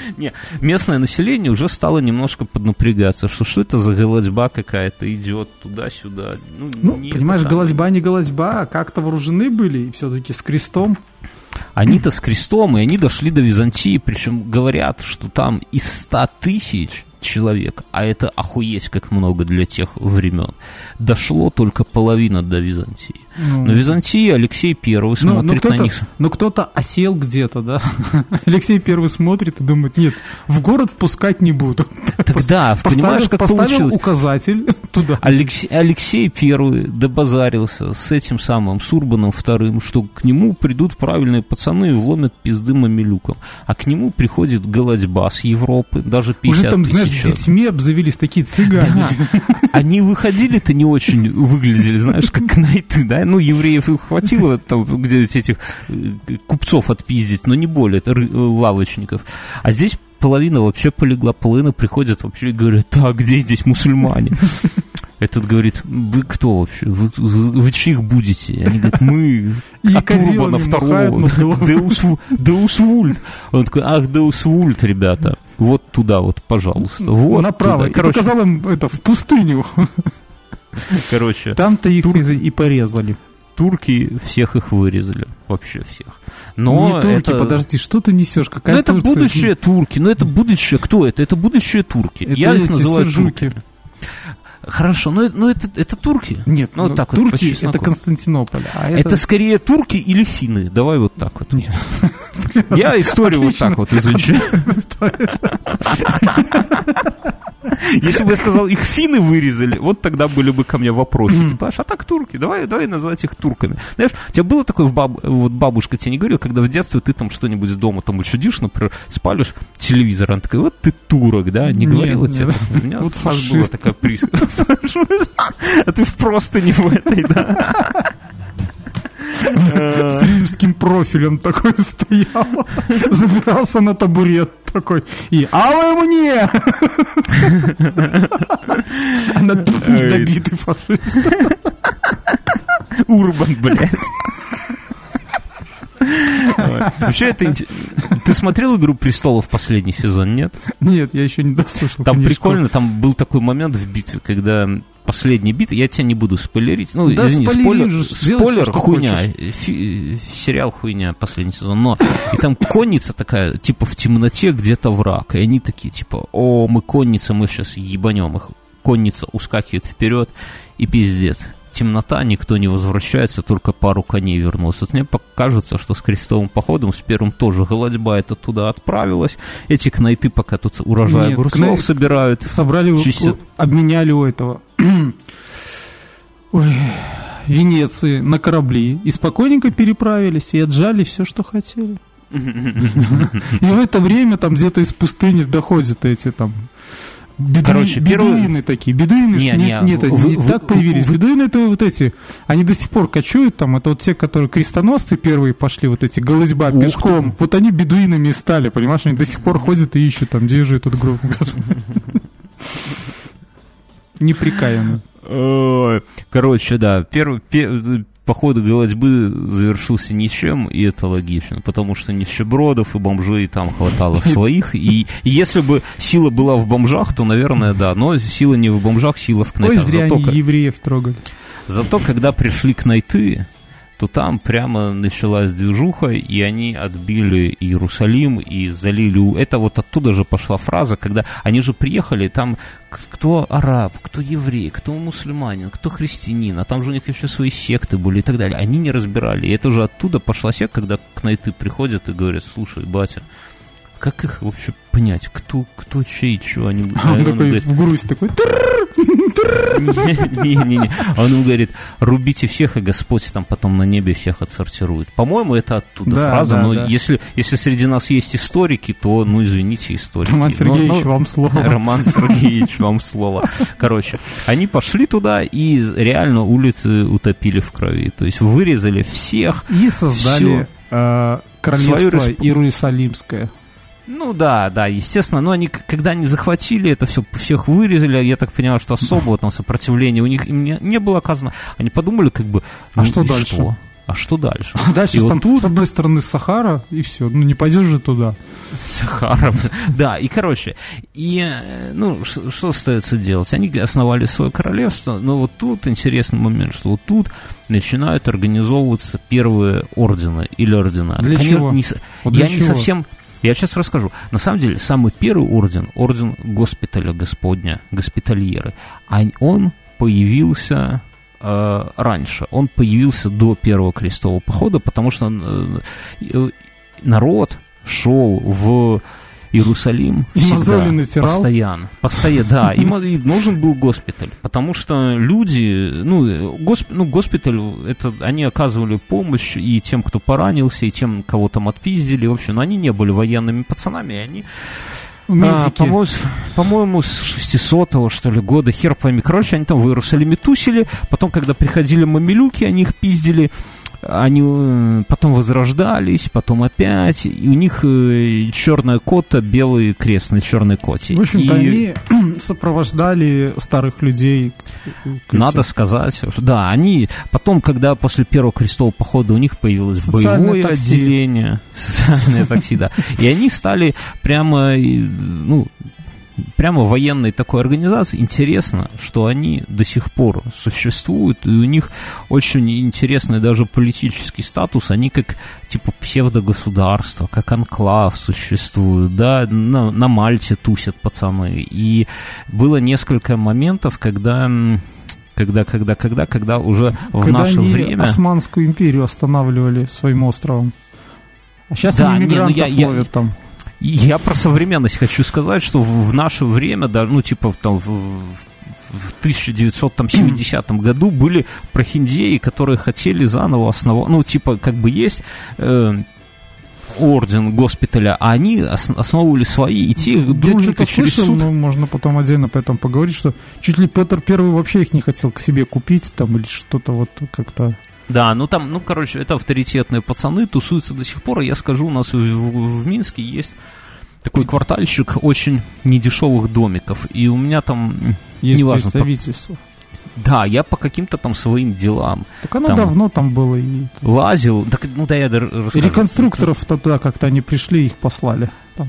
Не, местное население уже стало немножко поднапрягаться, что что это за голодьба какая-то идет туда-сюда. Ну, ну понимаешь, голодьба не голодьба, а как-то вооружены были, и все-таки с крестом. Они-то с крестом, и они дошли до Византии, причем говорят, что там из ста тысяч человек, а это охуеть как много для тех времен, дошло только половина до Византии. Ну, Но Византии Алексей Первый ну, ну, смотрит ну, на них. Ну кто-то осел где-то, да? Алексей Первый смотрит и думает, нет, в город пускать не буду. Тогда, понимаешь, как получилось? указатель туда. Алексей, Алексей Первый добазарился с этим самым Сурбаном Вторым, что к нему придут правильные пацаны и вломят пизды мамилюкам. А к нему приходит голодьба с Европы, даже 50 Уже там, знаешь, с детьми обзавелись такие цыгане. Они выходили-то не очень выглядели, знаешь, как найты, да? Ну, евреев их хватило там где-то этих э, купцов отпиздить, но не более, это лавочников. А здесь половина вообще полегла, половина приходят вообще и говорят, так, где здесь мусульмане? Этот говорит, вы кто вообще? Вы, вы, вы чьих будете? Они говорят, мы от Урбана второго. Деусвульт. Он такой, ах, Деусвульт, ребята. Вот туда вот, пожалуйста. Вот Направо. Туда. Короче, показал им это в пустыню. Короче. Там-то их тур... и порезали. Турки всех их вырезали. Вообще всех. Но не турки, это... подожди, что ты несешь? Какая ну, это Турция? будущее турки. Ну, это будущее. Кто это? Это будущее турки. Это Я их называю турки. Хорошо, но, но это, это турки? Нет, ну, ну так турки вот, это Константинополь. А это... это скорее турки или финны? Давай вот так вот. Нет. Я историю вот так вот изучаю. Если бы я сказал, их финны вырезали, вот тогда были бы ко мне вопросы. Типа, а так турки, давай, давай назвать их турками. Знаешь, у тебя было такое, в баб... вот бабушка тебе не говорила, когда в детстве ты там что-нибудь дома там учудишь, например, спалишь телевизор, она такая, вот ты турок, да? Не говорила тебе? У меня вот фаш была такая приз. А ты просто не в этой, да? С римским профилем такой стоял. Забирался на табурет такой. И «А вы мне!» Она добитый фашист. Урбан, блядь. Вообще это Ты смотрел «Игру престолов» последний сезон, нет? Нет, я еще не дослушал. Там прикольно, там был такой момент в битве, когда последняя битва, я тебя не буду спойлерить. Ну, да, извини, спойлер, же, спойлер все, хуйня. Фи, сериал хуйня, последний сезон. Но и там конница такая, типа в темноте где-то враг. И они такие, типа, о, мы конница, мы сейчас ебанем их. Конница ускакивает вперед, и пиздец темнота, никто не возвращается, только пару коней вернулось. Вот мне покажется, что с крестовым походом, с первым тоже голодьба это туда отправилась. Эти кнайты пока тут урожай Нет, огурцов кнай... собирают. Собрали, чистят. обменяли у этого... Ой, Венеции на корабли и спокойненько переправились и отжали все, что хотели. И в это время там где-то из пустыни доходят эти там Беду... Короче, бедуины первый... такие. Бедуины не, не, не, нет, вы, не вы, так появились. Вы... Бедуины это вот эти, они до сих пор кочуют там. Это вот те, которые крестоносцы первые пошли, вот эти голызьба пешком. Ты. Вот они бедуинами стали, понимаешь? Они до сих пор ходят и ищут там, где же этот гроб. Неприкаянно. Короче, да, первый, поход голодьбы завершился ничем, и это логично, потому что нищебродов и бомжей там хватало своих, и если бы сила была в бомжах, то, наверное, да, но сила не в бомжах, сила в кнайтах. Ой, зря Зато, они евреев трогали. Зато, когда пришли кнайты, то там прямо началась движуха, и они отбили Иерусалим и залили... Это вот оттуда же пошла фраза, когда они же приехали, там кто араб, кто еврей, кто мусульманин, кто христианин, а там же у них еще свои секты были и так далее. Они не разбирали. И это же оттуда пошла секта, когда к найты приходят и говорят, слушай, батя, как их вообще понять, кто, кто чей, что они... А он, он такой говорит, в грусть такой... Не-не-не. Он ему говорит, рубите всех, и Господь там потом на небе всех отсортирует. По-моему, это оттуда да, фраза, да, но да. Если, если среди нас есть историки, то, ну, извините, историки. Роман Сергеевич, но, но, вам слово. Роман Сергеевич, вам слово. Короче, они пошли туда и реально улицы утопили в крови. То есть вырезали всех. И создали э, королевство Иерусалимское. Ну да, да, естественно, но они, когда они захватили это все, всех вырезали, я так понял, что особого там сопротивления у них им не, не было оказано. Они подумали, как бы, а ну, что дальше? Что? а что дальше? А дальше и там вот тут... с одной стороны Сахара, и все, ну не пойдешь же туда. Сахара, да, и короче, и, э, ну, что, что остается делать? Они основали свое королевство, но вот тут интересный момент, что вот тут начинают организовываться первые ордены или ордена. Для Конечно, чего? Не, вот я не совсем... Я сейчас расскажу. На самом деле, самый первый орден, орден госпиталя Господня, госпитальеры, а он появился э, раньше. Он появился до первого крестового похода, потому что э, э народ шел в Иерусалим всегда, постоянно, постоянно, да, им нужен был госпиталь, потому что люди, ну, госп, ну, госпиталь, это, они оказывали помощь и тем, кто поранился, и тем, кого там отпиздили, в общем, но они не были военными пацанами, и они а, по-моему, по-моему, с 600-го, что ли, года, хер пойми. Короче, они там в Иерусалиме тусили, потом, когда приходили мамилюки, они их пиздили, они э, потом возрождались, потом опять, и у них э, черная кота, белый крест на черной коте. В общем-то, и... они сопровождали старых людей. Надо сказать, что, да, они потом, когда после первого крестового похода у них появилось Социальное боевое такси. отделение, социальное такси, да, и они стали прямо, ну, прямо военной такой организации. Интересно, что они до сих пор существуют, и у них очень интересный даже политический статус. Они как типа псевдогосударство, как анклав существуют, да, на, на Мальте тусят пацаны. И было несколько моментов, когда когда, когда, когда, когда уже в когда наше они время... Османскую империю останавливали своим островом. А сейчас да, они мигрантов не, ну я, ловят я, там. Я про современность хочу сказать, что в наше время, да, ну, типа, там, в, в 1970 году были прохиндеи, которые хотели заново основать, ну, типа, как бы есть... Э, орден госпиталя, а они основывали свои, и те дружат и через слышал, суд. Но можно потом отдельно по этому поговорить, что чуть ли Петр Первый вообще их не хотел к себе купить, там, или что-то вот как-то... Да, ну там, ну, короче, это авторитетные пацаны, тусуются до сих пор, и я скажу, у нас в, в, в Минске есть такой квартальщик очень недешевых домиков, и у меня там... Есть неважно, представительство. Да, я по каким-то там своим делам. Так оно там давно там было. И... Лазил. Так, ну да, я расскажу. Реконструкторов тогда как-то они пришли, их послали. Там.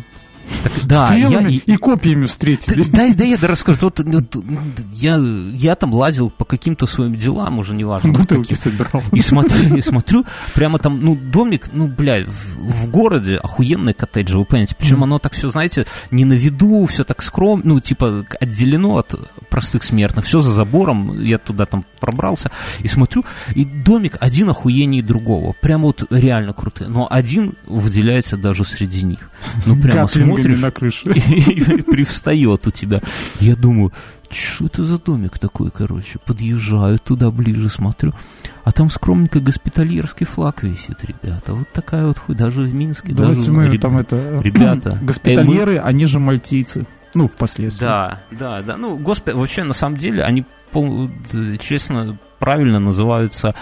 Так, да, я, и, и копьями встретились. Да, да, я да расскажу. Вот, вот, я, я там лазил по каким-то своим делам, уже неважно. Бутылки собирал. И смотрю, и смотрю, прямо там, ну, домик, ну, бля, в, в городе охуенные коттеджи, вы понимаете. Причем mm. оно так все, знаете, не на виду, все так скромно, ну, типа, отделено от простых смертных. Все за забором, я туда там пробрался и смотрю, и домик один охуеннее другого. Прямо вот реально крутые. Но один выделяется даже среди них. Ну, прямо смотришь, на крыше. и привстает у тебя. Я думаю, что это за домик такой, короче? Подъезжаю туда ближе, смотрю. А там скромненько госпитальерский флаг висит, ребята. Вот такая вот хуй, даже в Минске. Давайте даже, мы реб... там это... Ребята. Госпитальеры, э, мы... они же мальтийцы. Ну, впоследствии. Да, да, да. Ну, госпиталь, вообще, на самом деле, они, честно, правильно называются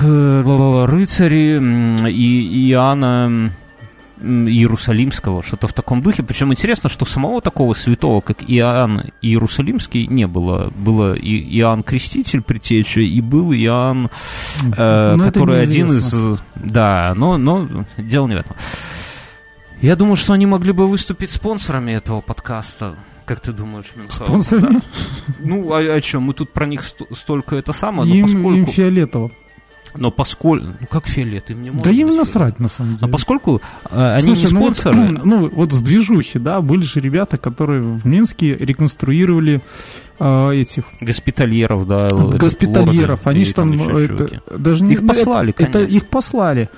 рыцари и Иоанна Иерусалимского, что-то в таком духе. Причем интересно, что самого такого святого, как Иоанн Иерусалимский, не было. Было и Иоанн Креститель Притеча, и был Иоанн, э, ну, который один из... Да, но, но дело не в этом. Я думаю, что они могли бы выступить спонсорами этого подкаста. Как ты думаешь, Мюнхгаузен? Спонсорами? Да? Ну, а, а что, мы тут про них столько это самое, но им, поскольку... Им фиолетово. Но поскольку... Ну, как фиолет? Им не Да им насрать, на самом деле. Но поскольку э, они Слушай, не спонсоры... Ну вот, ну, вот с движухи, да, были же ребята, которые в Минске реконструировали э, этих... Госпитальеров, да. Госпитальеров. Они же там... Это, даже их не, послали, это, конечно. Это их послали.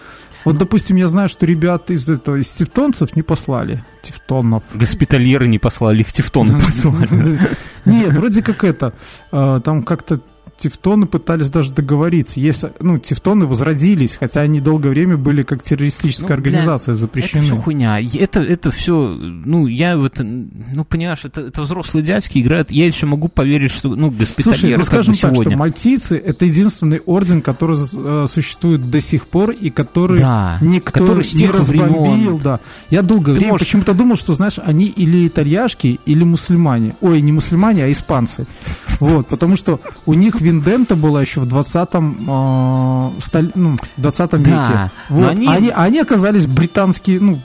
Вот, допустим, я знаю, что ребята из этого, из тевтонцев не послали. Тевтонов. Госпитальеры не послали, их тевтоны послали. Нет, вроде как это, э, там как-то тевтоны пытались даже договориться. Если, ну, тевтоны возродились, хотя они долгое время были как террористическая ну, организация, бля, запрещены. Это все хуйня. Это, это все, ну, я вот, ну, понимаешь, это, это взрослые дядьки играют. Я еще могу поверить, что, ну, госпитальеры Слушай, ну, скажем так, сегодня. что мальтийцы — это единственный орден, который э, существует до сих пор и который да, никто который не разбомбил. Времен. Да. Я долгое Ты время можешь... почему-то думал, что, знаешь, они или итальяшки, или мусульмане. Ой, не мусульмане, а испанцы. Вот, потому что у них Виндента была еще в 20-м, э, столь, ну, 20 да, веке. Вот. Они... Они, они оказались британские, ну,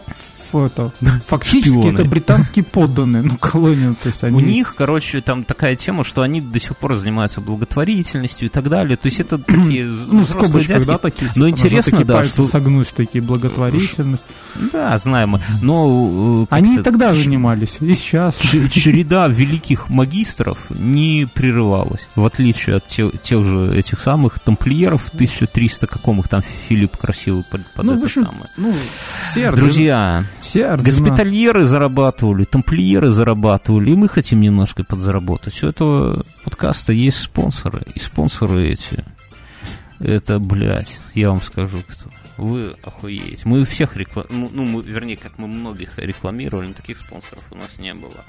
это, фактически Шпионы. это британские подданные, ну, колония, то есть они... У них, короче, там такая тема, что они до сих пор занимаются благотворительностью и так далее, то есть это такие Ну, в скобочках, да, такие, типа, но интересно, такие да, что... согнуть, такие благотворительность. Да, знаем, но... Э, они и тогда занимались, и сейчас. Череда великих магистров не прерывалась, в отличие от тех, тех же этих самых тамплиеров 1300, каком их там Филипп красивый под, под ну, это в общем, самое. Ну, все Друзья, все. Госпитальеры зарабатывали, тамплиеры зарабатывали, и мы хотим немножко подзаработать. У этого подкаста есть спонсоры, и спонсоры эти, это, блядь, я вам скажу, кто. Вы охуеете. Мы всех рекламируем, ну, ну, мы, вернее, как мы многих рекламировали, но таких спонсоров у нас не было.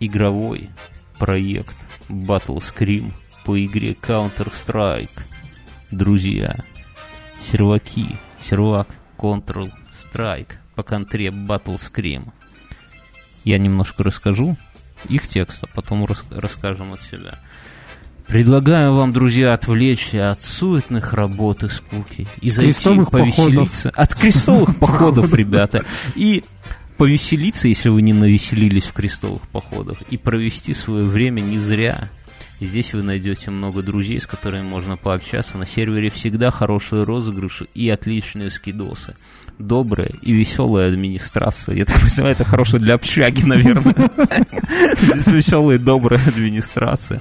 Игровой проект Battle Scream по игре Counter-Strike. Друзья, серваки, сервак Control Strike по контре Battle Scream. Я немножко расскажу их текст, а потом рас расскажем от себя. Предлагаю вам, друзья, отвлечься от суетных работ и скуки и зайти повеселиться. Походов. От крестовых походов, ребята. И повеселиться, если вы не навеселились в крестовых походах, и провести свое время не зря. Здесь вы найдете много друзей, с которыми можно пообщаться. На сервере всегда хорошие розыгрыши и отличные скидосы добрая и веселая администрация. Я так понимаю, это хорошее для общаги, наверное. Веселая и добрая администрация.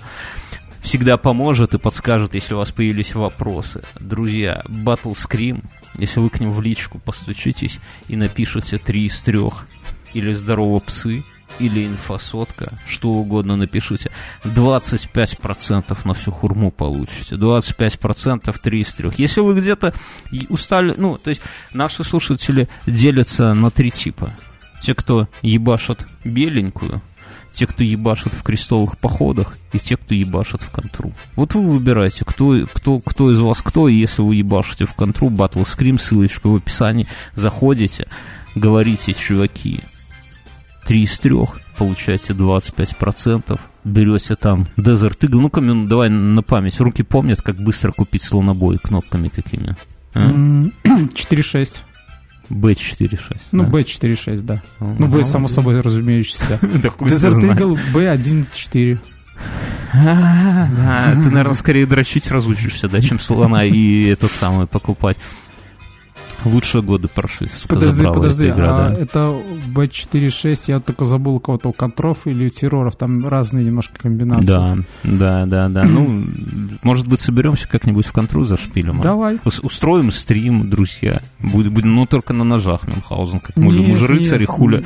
Всегда поможет и подскажет, если у вас появились вопросы. Друзья, Battle Scream, если вы к ним в личку постучитесь и напишите три из трех или «Здорово, псы», или инфосотка, что угодно напишите. 25% на всю хурму получите. 25% 3 из 3. Если вы где-то устали, ну, то есть наши слушатели делятся на три типа. Те, кто ебашат беленькую, те, кто ебашит в крестовых походах, и те, кто ебашит в контру. Вот вы выбираете, кто, кто, кто из вас кто, и если вы ебашите в контру, Battle Scream, ссылочка в описании, заходите, говорите, чуваки, три из трех, получаете 25%, берете там Desert Eagle, ну-ка, ну, давай на память, руки помнят, как быстро купить слонобой кнопками какими? А? 4.6. B4.6. Ну, да. B4.6, да. О, ну, B, само собой, разумеющийся. Desert Eagle B1.4. Да, ты, наверное, скорее дрочить разучишься, да, чем слона и этот самый покупать. Лучшие годы прошли, сука, Подожди, подожди, игра, а да? это B4.6, я только забыл у кого-то у контров или у терроров, там разные немножко комбинации. Да, да, да, да. Ну, может быть, соберемся как-нибудь в контру за шпилем? А? Давай. Устроим стрим, друзья. Будем, будем, ну, только на ножах Мюнхгаузен, как мы, мы же рыцари, хуля.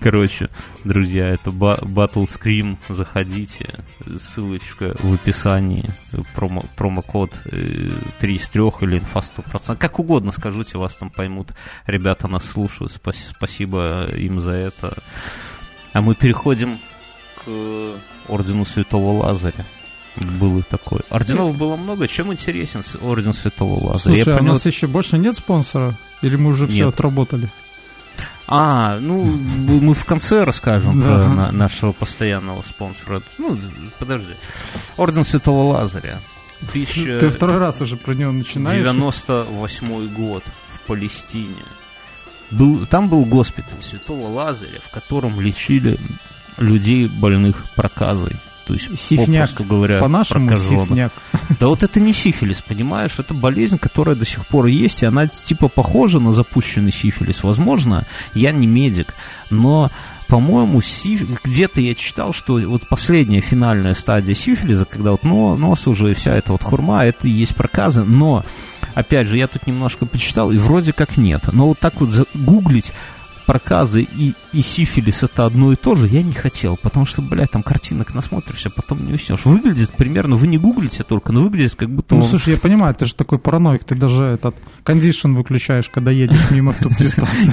Короче, друзья, это Battle Scream. Заходите. Ссылочка в описании. Промо, промокод 3 э, из 3 или инфа 100%. Как угодно скажите, вас там поймут. Ребята нас слушают. Спасибо им за это. А мы переходим к Ордену Святого Лазаря. Было такое. Орденов было много. Чем интересен Орден Святого Лазаря? Слушай, Я а у нас еще больше нет спонсора? Или мы уже все отработали? А, ну, мы в конце расскажем да. про на, нашего постоянного спонсора. Ну, подожди. Орден Святого Лазаря. Тысяча... Ты второй раз уже про него начинаешь. 98 год в Палестине. Был, там был госпиталь Святого Лазаря, в котором лечили людей, больных проказой. То есть, сифняк, попросту говоря, по-нашему прокаженных. сифняк. Да вот это не сифилис, понимаешь? Это болезнь, которая до сих пор есть, и она типа похожа на запущенный сифилис. Возможно, я не медик, но по-моему, сиф... где-то я читал, что вот последняя финальная стадия сифилиза, когда вот нос уже и вся эта вот хурма, это и есть проказы, но, опять же, я тут немножко почитал, и вроде как нет. Но вот так вот загуглить проказы и, и сифилис это одно и то же, я не хотел, потому что, блядь, там картинок насмотришься, потом не уснешь. Выглядит примерно, вы не гуглите только, но выглядит как будто... Ну, он... слушай, я понимаю, ты же такой параноик, ты даже этот кондишн выключаешь, когда едешь мимо автопредставки.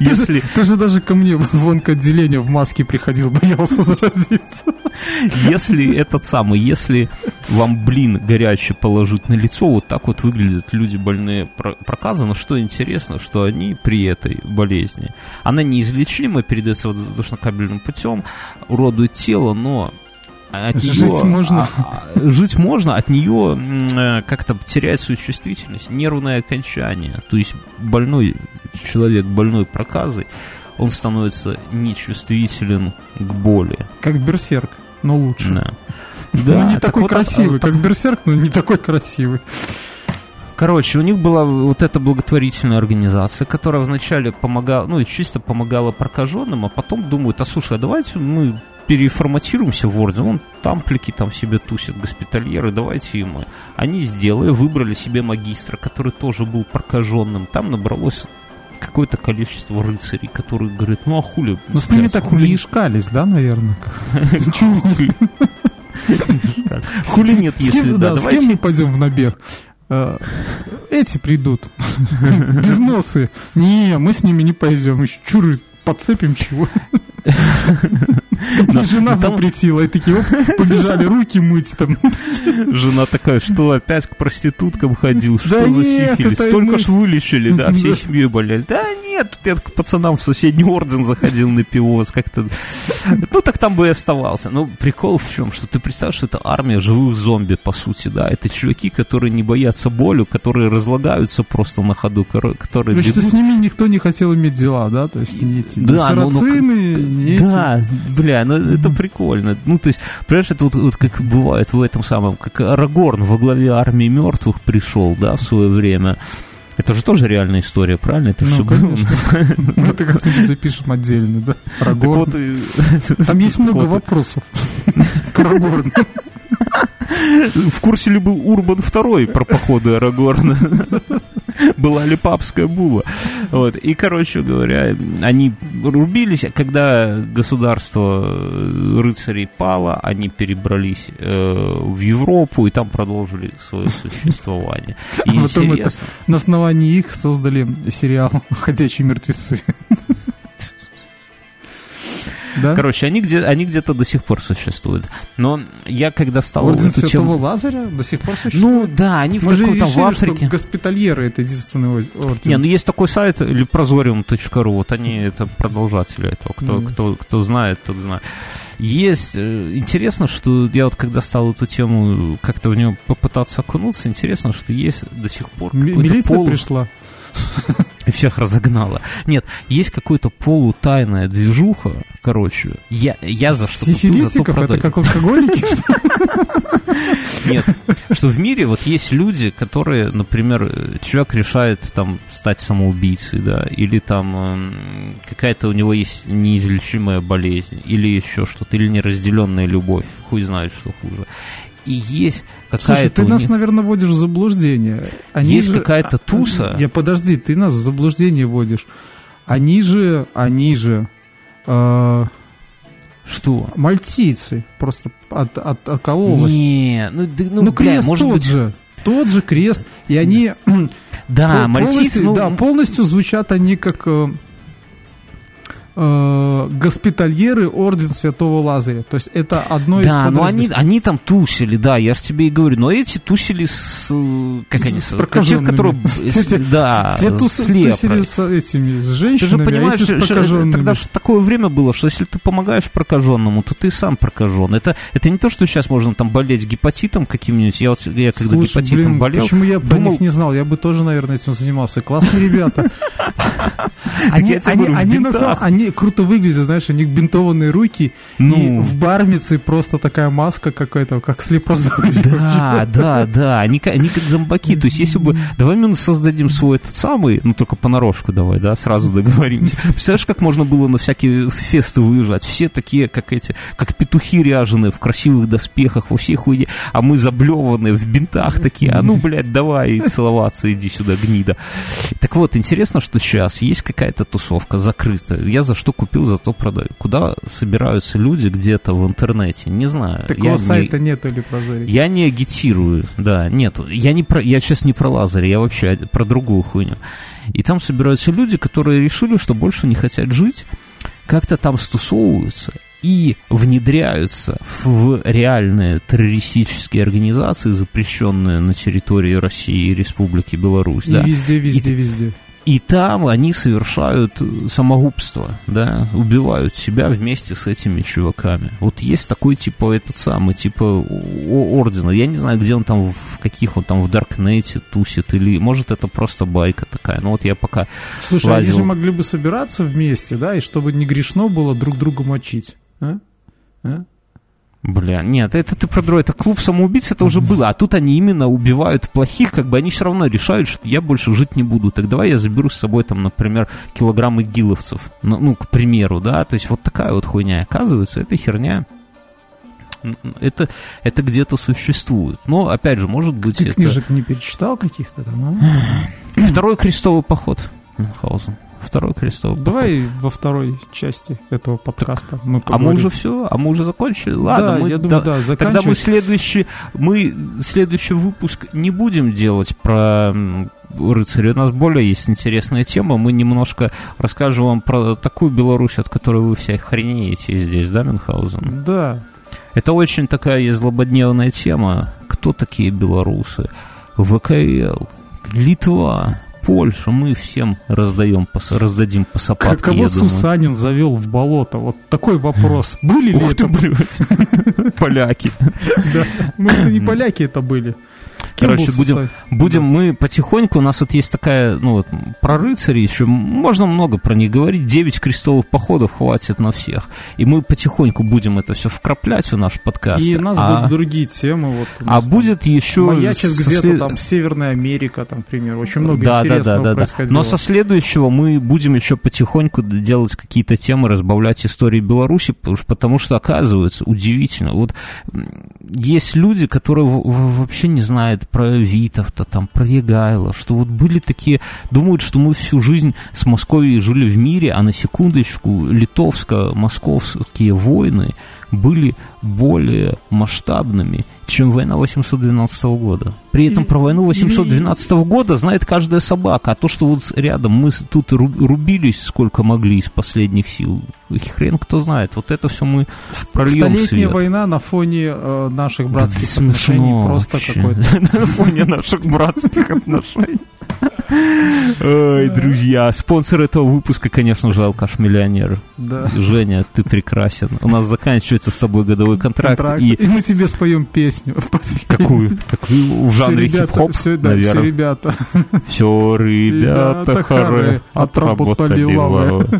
Если... Ты же даже ко мне в онкоотделение в маске приходил, боялся заразиться. Если этот самый, если вам блин горячий положить на лицо, вот так вот выглядят люди больные проказы, но что интересно, что что они при этой болезни, она неизлечима, передается воздушно-кабельным путем, уродует тело, но от жить нее, можно. А, а, жить можно, от нее э, как-то теряет свою чувствительность, нервное окончание. То есть больной человек, больной проказой, он становится нечувствителен к боли. Как берсерк, но лучше. Да. Да, ну, не такой вот красивый, как берсерк, но не такой красивый. Короче, у них была вот эта благотворительная организация, которая вначале помогала, ну, чисто помогала прокаженным, а потом думают, а слушай, а давайте мы переформатируемся в Word, вон тамплики там себе тусят, госпитальеры, давайте и мы. Они сделали, выбрали себе магистра, который тоже был прокаженным. Там набралось какое-то количество рыцарей, которые говорят, ну а хули... Ну с ними так хули... не искались, да, наверное? Хули нет, если да. С кем мы пойдем в набег? Э, эти придут. Без носы. Не, мы с ними не пойдем. Еще чуры подцепим чего. Но, жена запретила, и такие, оп, побежали руки мыть там. Жена такая, что опять к проституткам ходил, что за сифилис? Столько ж вылечили, да, всей семьей болели. Да нет, тут я к пацанам в соседний орден заходил на пивоз, как-то... Ну, так там бы и оставался. Но прикол в чем, что ты представляешь, что это армия живых зомби, по сути, да. Это чуваки, которые не боятся болю, которые разлагаются просто на ходу, которые... Значит, бегут... с ними никто не хотел иметь дела, да? То есть не эти да, сарацины, ну, ну, не Да, бля, бля, ну это прикольно. Ну, то есть, понимаешь, это вот, вот как бывает в этом самом, как Арагорн во главе армии мертвых пришел, да, в свое время. Это же тоже реальная история, правильно? Это ну, все. Мы это как-нибудь запишем отдельно, да? Арагорн. Там есть много вопросов к Арагорну. В курсе ли был Урбан II про походы Арагорна? Была ли папская була? Вот. И, короче говоря, они рубились, когда государство э, рыцарей пало, они перебрались э, в Европу и там продолжили свое существование. И а потом это, на основании их создали сериал «Ходячие мертвецы». Да? Короче, они, где, они где-то до сих пор существуют. Но я когда стал... Орден эту Святого тему... Лазаря до сих пор существует? Ну, да, они Мы в каком-то в Африке... госпитальеры — это единственный орден. Не, ну есть такой сайт, или prozorium.ru, вот они, это продолжатели этого. Кто, mm. кто, кто знает, тот знает. Есть. Э, интересно, что я вот когда стал эту тему как-то в нее попытаться окунуться, интересно, что есть до сих пор Милиция пол... пришла. и всех разогнала. Нет, есть какая-то полутайная движуха, короче. Я, я за что купил, за то продаю. это как алкоголики? Нет, что в мире вот есть люди, которые, например, человек решает там стать самоубийцей, да, или там эм, какая-то у него есть неизлечимая болезнь, или еще что-то, или неразделенная любовь, хуй знает, что хуже и есть какая-то... Слушай, ты нас, наверное, вводишь в заблуждение. Они есть же... какая-то а, туса... Я, подожди, ты нас в заблуждение вводишь. Они же, они же... Э... Что? Мальтийцы. Просто от, от, окололось. Не, ну, да, ну, ну бля, крест может тот быть... же. Тот же крест. И они... Да, мальтийцы... Ну... Да, полностью звучат они как э, госпитальеры Орден Святого Лазаря. То есть это одно из Да, но они, они там тусили, да, я же тебе и говорю. Но эти тусили с... Как они? С прокаженными. Те, которые... Да, тусили с этими, с женщинами, Ты же а понимаешь, тогда же такое время было, что если ты помогаешь прокаженному, то ты сам прокажен. Это, это не то, что сейчас можно там болеть гепатитом каким-нибудь. Я, вот, я когда Слушай, гепатитом блин, болел... почему я думал... про них не знал? Я бы тоже, наверное, этим занимался. Классные ребята. Они, на самом, они круто выглядят, знаешь, у них бинтованные руки, ну. и в бармице просто такая маска какая-то, как слепозорие. Да, да, да, они, они как зомбаки, то есть если бы, давай мы создадим свой этот самый, ну только понарошку давай, да, сразу договоримся. Представляешь, как можно было на всякие фесты выезжать, все такие, как эти, как петухи ряженые в красивых доспехах, во всей хуйне, а мы заблеванные в бинтах такие, а ну, блядь, давай целоваться, иди сюда, гнида. Так вот, интересно, что сейчас есть какая-то тусовка закрытая. Я за что купил, зато продаю. Куда собираются люди где-то в интернете? Не знаю. Такого я сайта не, нету или прозорить? Я не агитирую, да, нету. Я, не про, я сейчас не про Лазарь, я вообще про другую хуйню. И там собираются люди, которые решили, что больше не хотят жить, как-то там стусовываются и внедряются в реальные террористические организации, запрещенные на территории России и Республики Беларусь. И да. везде, везде, и, везде. И там они совершают самогубство, да, убивают себя вместе с этими чуваками. Вот есть такой, типа, этот самый, типа, ордена. Я не знаю, где он там, в каких он там в Даркнете тусит, или, может, это просто байка такая. Ну вот я пока Слушай, лазил... они же могли бы собираться вместе, да, и чтобы не грешно было друг друга мочить, а? А? Бля, нет, это ты про другое. Это клуб самоубийц, это уже было. А тут они именно убивают плохих, как бы они все равно решают, что я больше жить не буду. Так давай я заберу с собой, там, например, килограммы гиловцев. Ну, ну, к примеру, да. То есть вот такая вот хуйня. Оказывается, эта херня это, это где-то существует. Но, опять же, может быть... Ты это... книжек не перечитал каких-то там? А? Второй крестовый поход Мюнхгаузен. Второй крестовый поход. Давай во второй части этого подкаста мы А мы уже все, а мы уже закончили. Ладно, да, мы я думаю, да, да тогда мы следующий, мы следующий выпуск не будем делать про рыцарей. У нас более есть интересная тема. Мы немножко расскажем вам про такую Беларусь, от которой вы все охренеете здесь, да, Мюнхгаузен? Да. Это очень такая злободневная тема. Кто такие белорусы? ВКЛ, Литва, Польша, мы всем раздаем, раздадим по сапатке, Кого Сусанин завел в болото? Вот такой вопрос. Были ли это... Поляки. Да, мы не поляки это были. Короче, будем, будем мы потихоньку, у нас вот есть такая, ну вот, про рыцарей еще, можно много про них говорить, девять крестовых походов хватит на всех. И мы потихоньку будем это все вкраплять в наш подкаст. И у нас а, будут другие темы. Вот а будет еще... Маячит где-то там Северная Америка, там, например, очень много да, интересного да, да, да, Да. Но со следующего мы будем еще потихоньку делать какие-то темы, разбавлять истории Беларуси, потому что, оказывается, удивительно, вот есть люди, которые вообще не знают про Витовта, там, про Егайло, что вот были такие, думают, что мы всю жизнь с Московией жили в мире, а на секундочку литовско-московские войны были более масштабными, чем война 812 года. При этом про войну 812 года знает каждая собака, а то, что вот рядом мы тут рубились сколько могли из последних сил, хрен кто знает. Вот это все мы прольем Столетняя свет. война на фоне э, наших братских да, отношений просто какой-то. На фоне наших братских отношений. Ой, друзья, спонсор этого выпуска, конечно же, алкаш-миллионер. Да. Женя, ты прекрасен. У нас заканчивается с тобой годовой контракт. контракт и... и мы тебе споем песню. Какую? Какую? В жанре хип-хоп, все, да, наверное. Все ребята. Все ребята харе отработали лавы.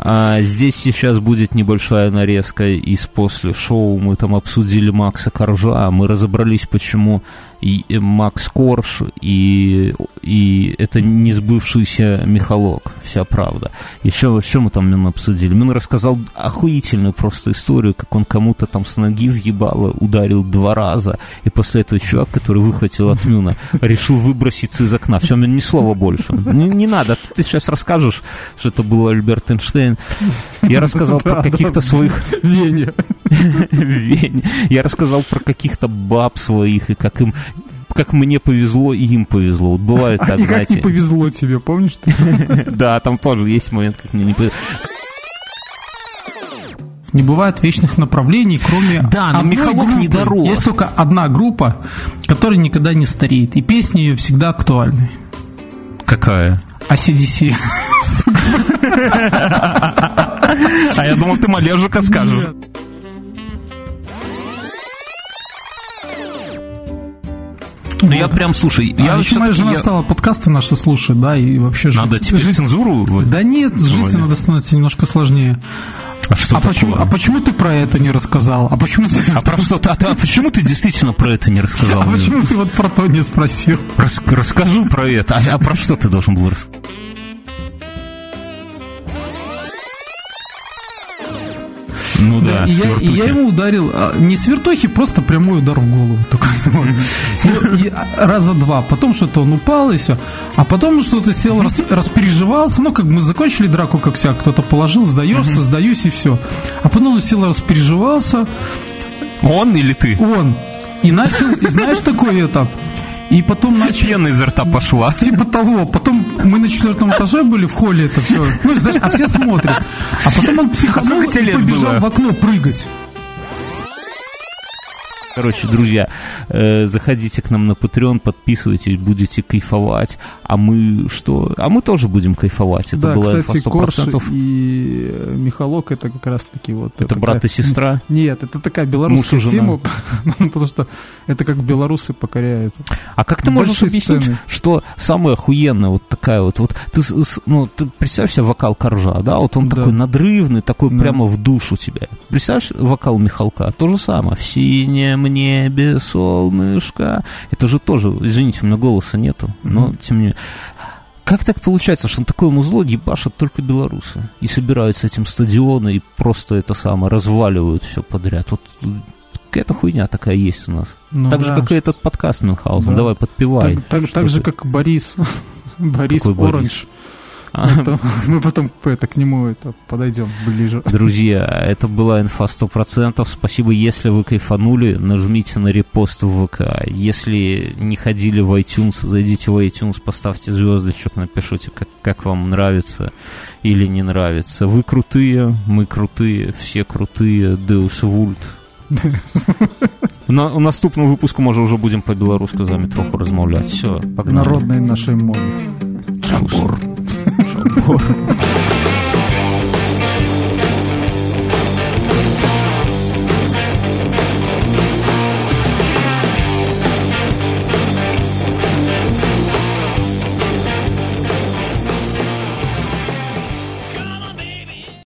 А, здесь сейчас будет небольшая нарезка из после шоу. Мы там обсудили Макса Коржа. Мы разобрались, почему и Макс Корж, и, и это не сбывшийся Михалок, вся правда. Еще что мы там Мин обсудили? Мин рассказал охуительную просто историю, как он кому-то там с ноги въебало ударил два раза, и после этого чувак, который выхватил от Мюна, решил выброситься из окна. Все, Мин, ни слова больше. Не, не надо, ты сейчас расскажешь, что это был Альберт Эйнштейн. Я рассказал про каких-то своих... Вене. Я рассказал про каких-то баб своих, и как им как мне повезло, и им повезло. Вот бывает так, а знаете. как не повезло тебе, помнишь ты? Да, там тоже есть момент, как мне не повезло. Не бывает вечных направлений, кроме Да, но Михалок не дорос. Есть только одна группа, которая никогда не стареет, и песни ее всегда актуальны. Какая? ACDC. А я думал, ты Малежика скажешь. Ну, я прям, слушай, а я еще моя жена я... стала подкасты наши слушать, да, и вообще Надо жить, теперь жить... цензуру? Да нет, жить надо становиться немножко сложнее. А что а почему, а почему ты про это не рассказал? А почему ты... А, про что, а, а почему ты действительно про это не рассказал? А почему ты вот про то не спросил? Рас, расскажу про это. А, а про что ты должен был рассказать? Ну да, да и, я, и я ему ударил а, не свертухи, просто прямой удар в голову. И, и, раза два. Потом что-то он упал и все. А потом что-то сел, рас, распереживался. Ну, как мы закончили драку, как вся. Кто-то положил, сдаешься, сдаюсь и все. А потом он сел, распереживался. Он или ты? Он. И начал, и знаешь, такое это, и потом начали... Пена изо рта пошла. Типа того. Потом мы на четвертом этаже были, в холле это все. Ну, знаешь, а все смотрят. А потом он психанул а и побежал было? в окно прыгать. Короче, друзья, э, заходите к нам на Patreon, подписывайтесь, будете кайфовать. А мы что? А мы тоже будем кайфовать. Это да, была кстати, Корж и Михалок это как раз-таки вот... Это такая... брат и сестра? Нет, это такая белорусская тема, потому что это как белорусы покоряют. А как ты можешь объяснить, сцены. что самое охуенное вот такая вот... вот ты, ну, ты представь себе вокал Коржа, да? Вот он да. такой надрывный, такой да. прямо в душу тебя. Представляешь вокал Михалка? То же самое. В синем небе солнышко. Это же тоже, извините, у меня голоса нету, но тем не менее. Как так получается, что на такое музло ебашат только белорусы? И собирают с этим стадионы и просто это самое, разваливают все подряд. Вот какая-то хуйня такая есть у нас. Ну, так да. же, как и этот подкаст Мюнхгаузен. Да. Давай, подпевай. Так, так, так же, как Борис. Борис Какой Оранж. Борис? Это, мы потом это, к нему это, подойдем ближе. Друзья, это была инфа 100%. Спасибо, если вы кайфанули, нажмите на репост в ВК. Если не ходили в iTunes, зайдите в iTunes, поставьте звездочек, напишите, как, как вам нравится или не нравится. Вы крутые, мы крутые, все крутые. Deus Vult. На, у наступному выпуску, може, уже будем по-белорусски з вами трохи розмовляти. Все, погнали. Народной нашей мове. @웃